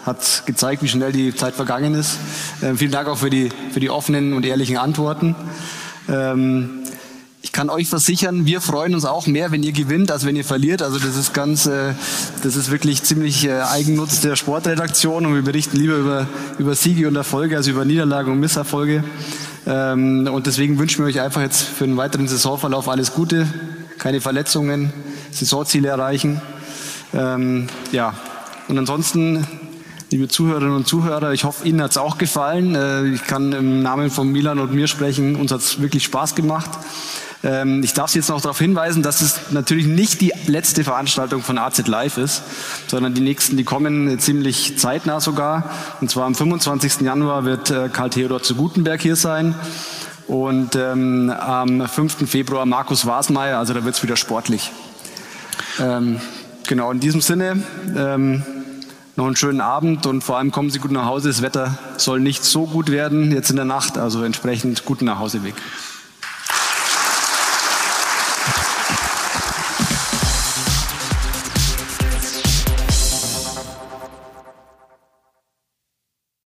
hat gezeigt, wie schnell die Zeit vergangen ist. Ähm, vielen Dank auch für die, für die offenen und ehrlichen Antworten. Ähm, kann euch versichern, wir freuen uns auch mehr, wenn ihr gewinnt, als wenn ihr verliert. Also das ist ganz, äh, das ist wirklich ziemlich äh, Eigennutz der Sportredaktion und wir berichten lieber über, über Siege und Erfolge als über Niederlagen und Misserfolge. Ähm, und deswegen wünschen wir euch einfach jetzt für den weiteren Saisonverlauf alles Gute, keine Verletzungen, Saisonziele erreichen. Ähm, ja, und ansonsten liebe Zuhörerinnen und Zuhörer, ich hoffe, Ihnen hat es auch gefallen. Äh, Ich kann im Namen von Milan und mir sprechen. Uns hat es wirklich Spaß gemacht. Ähm, Ich darf Sie jetzt noch darauf hinweisen, dass es natürlich nicht die letzte Veranstaltung von AZ Live ist, sondern die nächsten, die kommen ziemlich zeitnah sogar. Und zwar am 25. Januar wird äh, Karl Theodor zu Gutenberg hier sein. Und ähm, am 5. Februar Markus Wasmeier, also da wird es wieder sportlich. Ähm, genau, in diesem Sinne ähm, noch einen schönen Abend und vor allem kommen Sie gut nach Hause. Das Wetter soll nicht so gut werden jetzt in der Nacht, also entsprechend guten Nachhauseweg.